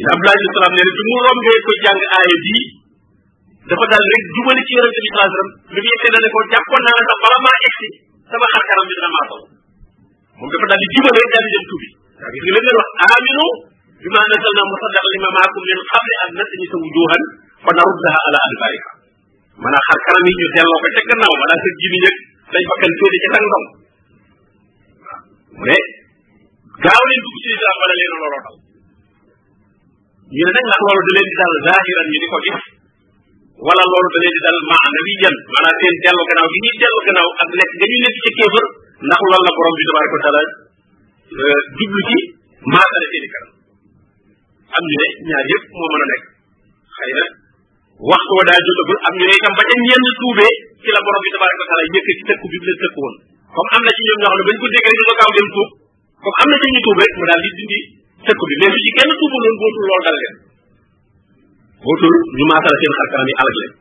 Abdullah ibn Salaam nee na bi mu rombee ko jàng aaya bii dafa daal rek jubali ci yonente bi sallallahu alayhi wasallam bi mu yeggee dane ko jàppoon naa la sax bala maa egsi sama xar kanam bi dina maa sol moom dafa daal di jubalee daal di dem tuubi daa gis nga leen wax aminu bi ma nazzalna musaddaqan lima maakum min qabli an natmisa wujuhan fa naruddaha ala adbariha mën a xar kanam yi ñu delloo ko ca gannaaw mën a sëg ji ni ñëg say bakkan féete ca tàng ndong mu ne gaaw leen dugg ci islam wala leen looloo dal ñu ne nag ndax loolu da leen di dal zahiran ñu di ko gis wala loolu da leen di dal maanawiyan maanaam seen dellu gannaaw gi ñuy dellu gannaaw ak nekk nga ñu nekk ci kéefër ndax loolu la borom bi tabaraka wa taala euh, jublu ci maasale seen i kanam am ñu ne ñaar yëpp moo mën a nekk xëy na waxtu wa daa jotagul am ñu ne itam ba ca ñenn tuubee ci la borom bi tabaraka wa taala yëkk ci tëkku bi mu leen tëkku woon comme am na ci ñoom ñoo xam ne bañ ko dégg rek dañoo gaaw dem tuub comme am na ci ñu tuub rek mu daal di dindi tëkku bi mais su ci kenn tuubul woon bootul loolu dal leen bootul ñu maasala seen xar kanam yi alag leen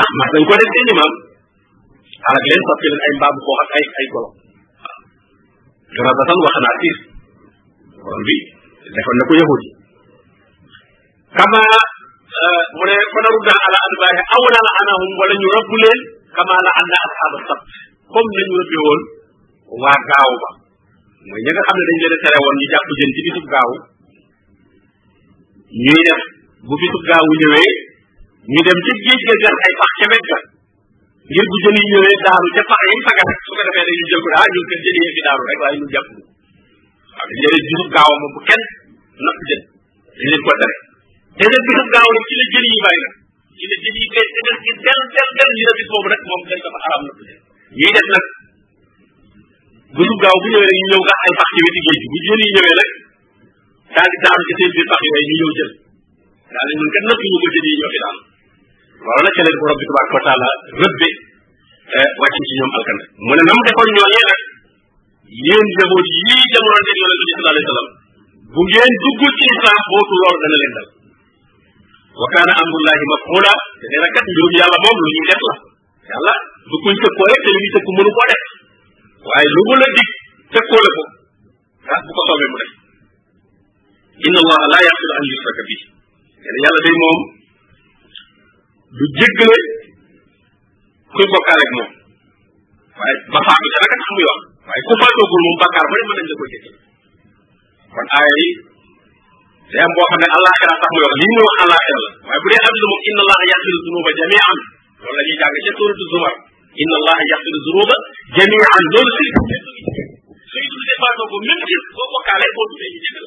ah mas nañ ko def seen imaam alag leen soppi leen ay mbaabu xoox ak ay ay golo garabatan waxanaa tiir borom bi defoon na ko yahudi kama mu ne fa narudda ala adbaari aw na la anahum wala ñu rëbb leen kama la anna ashaaba sabt comme nañu rëbbe woon waa gaaw ba mooy ñi nga xam ne dañ leen a tere woon ñu jàpp jën ci bisub gaaw ñuy def bu bisub gaaw ñëwee ñu dem ci géej ga gas ay pax ca wet ga ngir bu jën yi ñëwee daaru ca pax yañ fa gas su ko defee dañu jël ko ah ñun kat jën yi fi daaru rek waaye ñu jàpp waaw dañ leen bisub gaaw moom bu kenn napp jën li leen ko tere te nag bisub gaaw nag ci la jën yi bàyyi nag ci la jën yi fees te des gi del del del ñu ne bis boobu nag moom dañ dafa araam na ñuy def nag bisub gaaw bu ñëwee rek ñu ñëw nga ay pax ci weti géej gi bu jën yi ñëwee nag daal di daanu ci seen biir pax yooyu ñu ñëw jël daal di ñun kat nag ñu ko jën yi ñoo fi daanu loolu nag ca leen borom bi tabaraka wa taala rëbbe wàcc ci ñoom alkana mu ne na mu defoon ñooñee nag yéen njaboot yii jamono teg yonente bi sallallahu alayhi wa sallam bu ngeen dugg ci islam bootu lool dana leen dal wa kaana amrullahi maf'ula te nee na kat mbirum yàlla moom lu ñuy def la yàlla du kuñ tëkkoo rek te li muy tëkku mënu koo def waaye lu mu la dig tëkkoo la ko ah bu ko soobee mu def inna allaha la yaxfiru an yusraka bi nee na yàlla day moom du jéggale kuy bokkaale ak moom waaye ba faatu ca naka tax muy wax waaye ku faatoogul moom bakkaar bari mën nañ la ko jëkke kon aaya yi day am boo xam ne àllaaxira tax muy wax lii muy wax àllaaxira la waaye bu dee àdduna moom inna allaha yaxfiru dunuba jamian loolu la ñuy jàng ca suuratu zumar inna allaha yaxfiru dunuba jamian loolu sëriñ sëriñ su dee faatoo ko même boo bokkaale boo dutee ñu jëkkal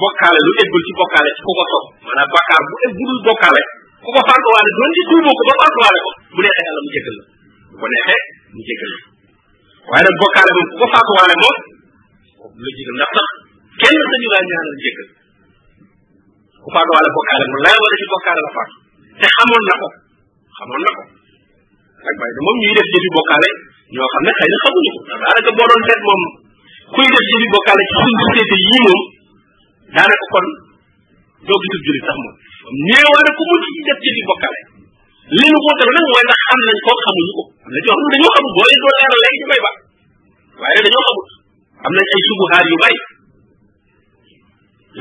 bokkaale lu eggul ci bokkaale ci ku ko topp maanaam bakkaar bu eggul bokkaale ku ko fàttuwaale doon ci tuuboo ko ba fàttuwaale ko bu neexee yàlla mu jéggal la bu ko neexee mu jéggal la waaye nag bokkaale moom ku ko fàttuwaale moom kooku la jéggal ndax sax kenn sañu laa ñaanal jéggal ku fàttuwaale bokkaale mu lay wala ci bokkaale la faatu te xamoon na ko xamoon na ko ak bàyyi te moom ñuy def jëfi bokkaale ñoo xam ne xëy na xamuñu ko daanaka boo doon seet moom kuy def jëfi bokkaale ci suñ société yii moom daanaka kon doo gisul jullit sax moom néewaane ku mucc ci def jëfi bokkaale li ñu woote nag mooy ndax xam nañ ko xamuñu ko am na ñoo xam ne dañoo xamul boo leen doon leeral léegi ñu koy baax waaye dañoo xamul am nañ ay subuhaar yu bari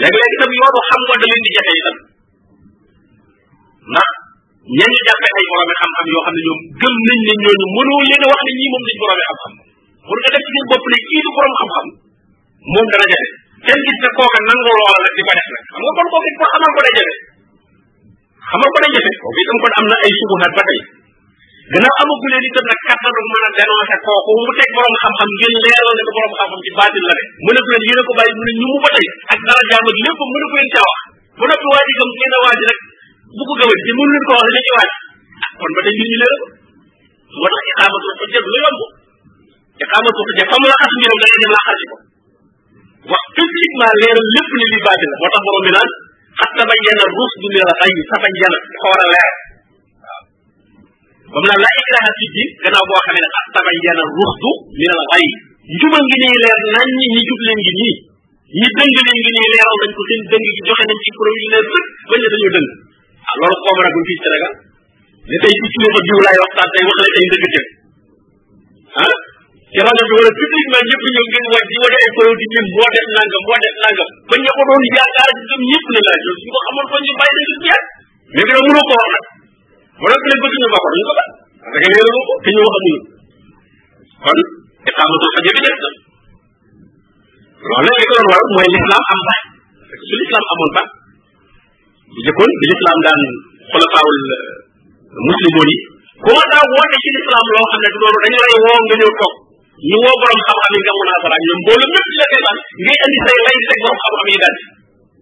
léeg-léeg itam yoonu xam nga da leen di jafe itam ndax ña ñu jàppe ay borom xam-xam yoo xam ne ñoom gëm nañ ne ñooñu mënoo leen a wax ne ñii moom dañ borom xam-xam pour nga def ci seen bopp ne kii du borom xam-xam moom dana jafe kenn gis ne kooka nangu loola nag di ko def nag xam nga kon kooku ko xamal ko day jafe xamal ko day jafe kooku itam kon am na ay subuhat ba tey gannaaw amagu leen itam nag kattanu mën a dénoncé kooku mu teg borom xam-xam ngir leeral ne ko borom xam-xam ci baatil la ne mu ne ko leen yéen a ko bàyyi mu ne ñu mu ba tey ak dara jaam ak lépp mu ne ko leen caa wax ba noppi waa ji gëm kii na waa ji rek bu ko gëmee te mënu leen ko wax li ñuy waaj ah kon ba tey nit ñi leeral moo tax iqaamatu xujja lu yomb iqaamatu xujja fa mu la xas mbiram da ngay dem laa xasi ko wax publiquement leeral lépp ni li baati la moo tax borom bi naan xat tabayyana rusdu min al-ghayy tabayyana dafa war a leer ba mu naan laa ikraha fi diin gannaaw boo xamee ne qad tabayyana rushdu min al ghayy njubal ngi nii leer nañ ñi ñi jub leen ngi nii ñi dëng leen ngi nii leeral nañ ko seen dëng gi joxe nañ ci kuréel yu leer sëkk bañ ne dañoo dëng ah loolu xooma ragul fii Sénégal ne tey ci kilifa diw laay waxtaan tey wax la tey dëgg jëm ah ci rajo bi wala publiquement ñëpp ñëw ngeen waaj di wane ay kuréel di lim moo def nangam moo def nangam bañ ne ko doon yaakaar ñëpp ne laa jël suñ ko xamoon ko ñu bàyyi leen léegi nag mënoo ko wax nag mu nekk nag bëgg ñu ba ko duñ ko ba parce que léegi ko te ñu wax amuñu kon iqaamatul xaj bi def na loolu li ko doon waral mooy lislaam am baat parce que su lislaam amoon baat bu jëkkoon bi lislaam daan xulafaawul euh, muslimoon yi ku ma daa woote ci lislaam loo xam ne du loolu dañu lay woo nga ñëw toog ñu woo borom xam-xam yi nga mun a faral ñoom mboolu mépp la koy daal ngay andi say lay teg borom xam-xam yi daal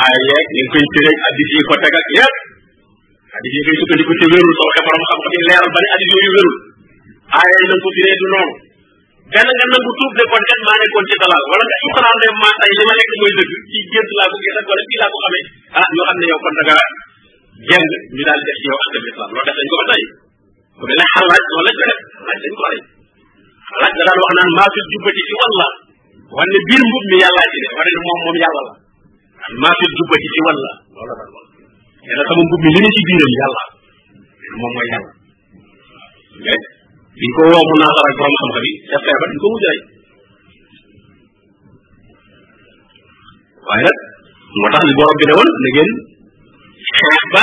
aaya yeeg ñu ngi koy fireeg addis yi ko teg ak yépp addis yi koy sukkandiku ci wérul soo xee borom xam-xam yi leeral bari addis yooyu wérul aaya yi nañ ko firee du noonu benn nga nangu tuub ne kon kat maa nekkoon ci dalal wala nga iqraar ne maa tay li ma nekk mooy dëgg ci gént laa ko gis ak wala fii laa ko xamee ah ñoo xam ne yow kon da nga jeng ñu daal def ci yow ànd ak islam loolu def nañ ko ba tey su dee nag xalaat noonu lañ ko def xalaat dañ ko rey xalaat da daan wax naan maa fi jubbati ci walla wan ne biir mbub mi yàllaa ci ne wane ne moom moom yàlla la maa fi jubbati ci walla loolu daan wax nee na sama mbub mi li ne ci biiram yàlla moom mooy yàlla mais biñ ko woo mu naa xalaat borom xam-xam yi def feebar dañ ko mujj rey waaye nag moo tax li borom bi ne woon na ngeen xeex ba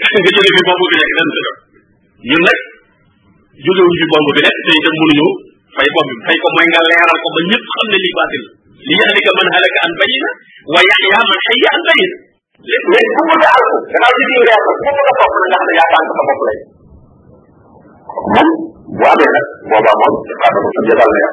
nga jëlee fi bomb bi nekk dem sa ñun nag jógewuñ fi bomb bi nekk te itam mënuñoo fay bomb bi fay ko mooy nga leeral ko ba ñëpp xam ne lii baatil li yahlika man halaka an bayina wa yaxya man xayya an bayina léegi ku bëgg a alku gannaaw ci biir leer ko ku bëgg a topp na nga xam ne yaa tànk sa bopp lay man bu amee nag boobaa moom dafa doon sa jëgal leer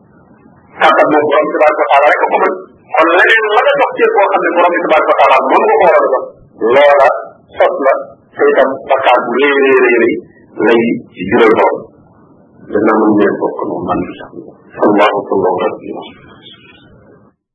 kàttan moom borom tabaraka wa taala rek a ko mën kon leneen la nga jox cër boo xam ne borom bi tabaraka wa taala mën nga ko war a jox loola sot la te itam bakkaar bu rëy rëy rëy rëy lay ci jural borom dana mën leen bokk moom man bi sax allahu akbar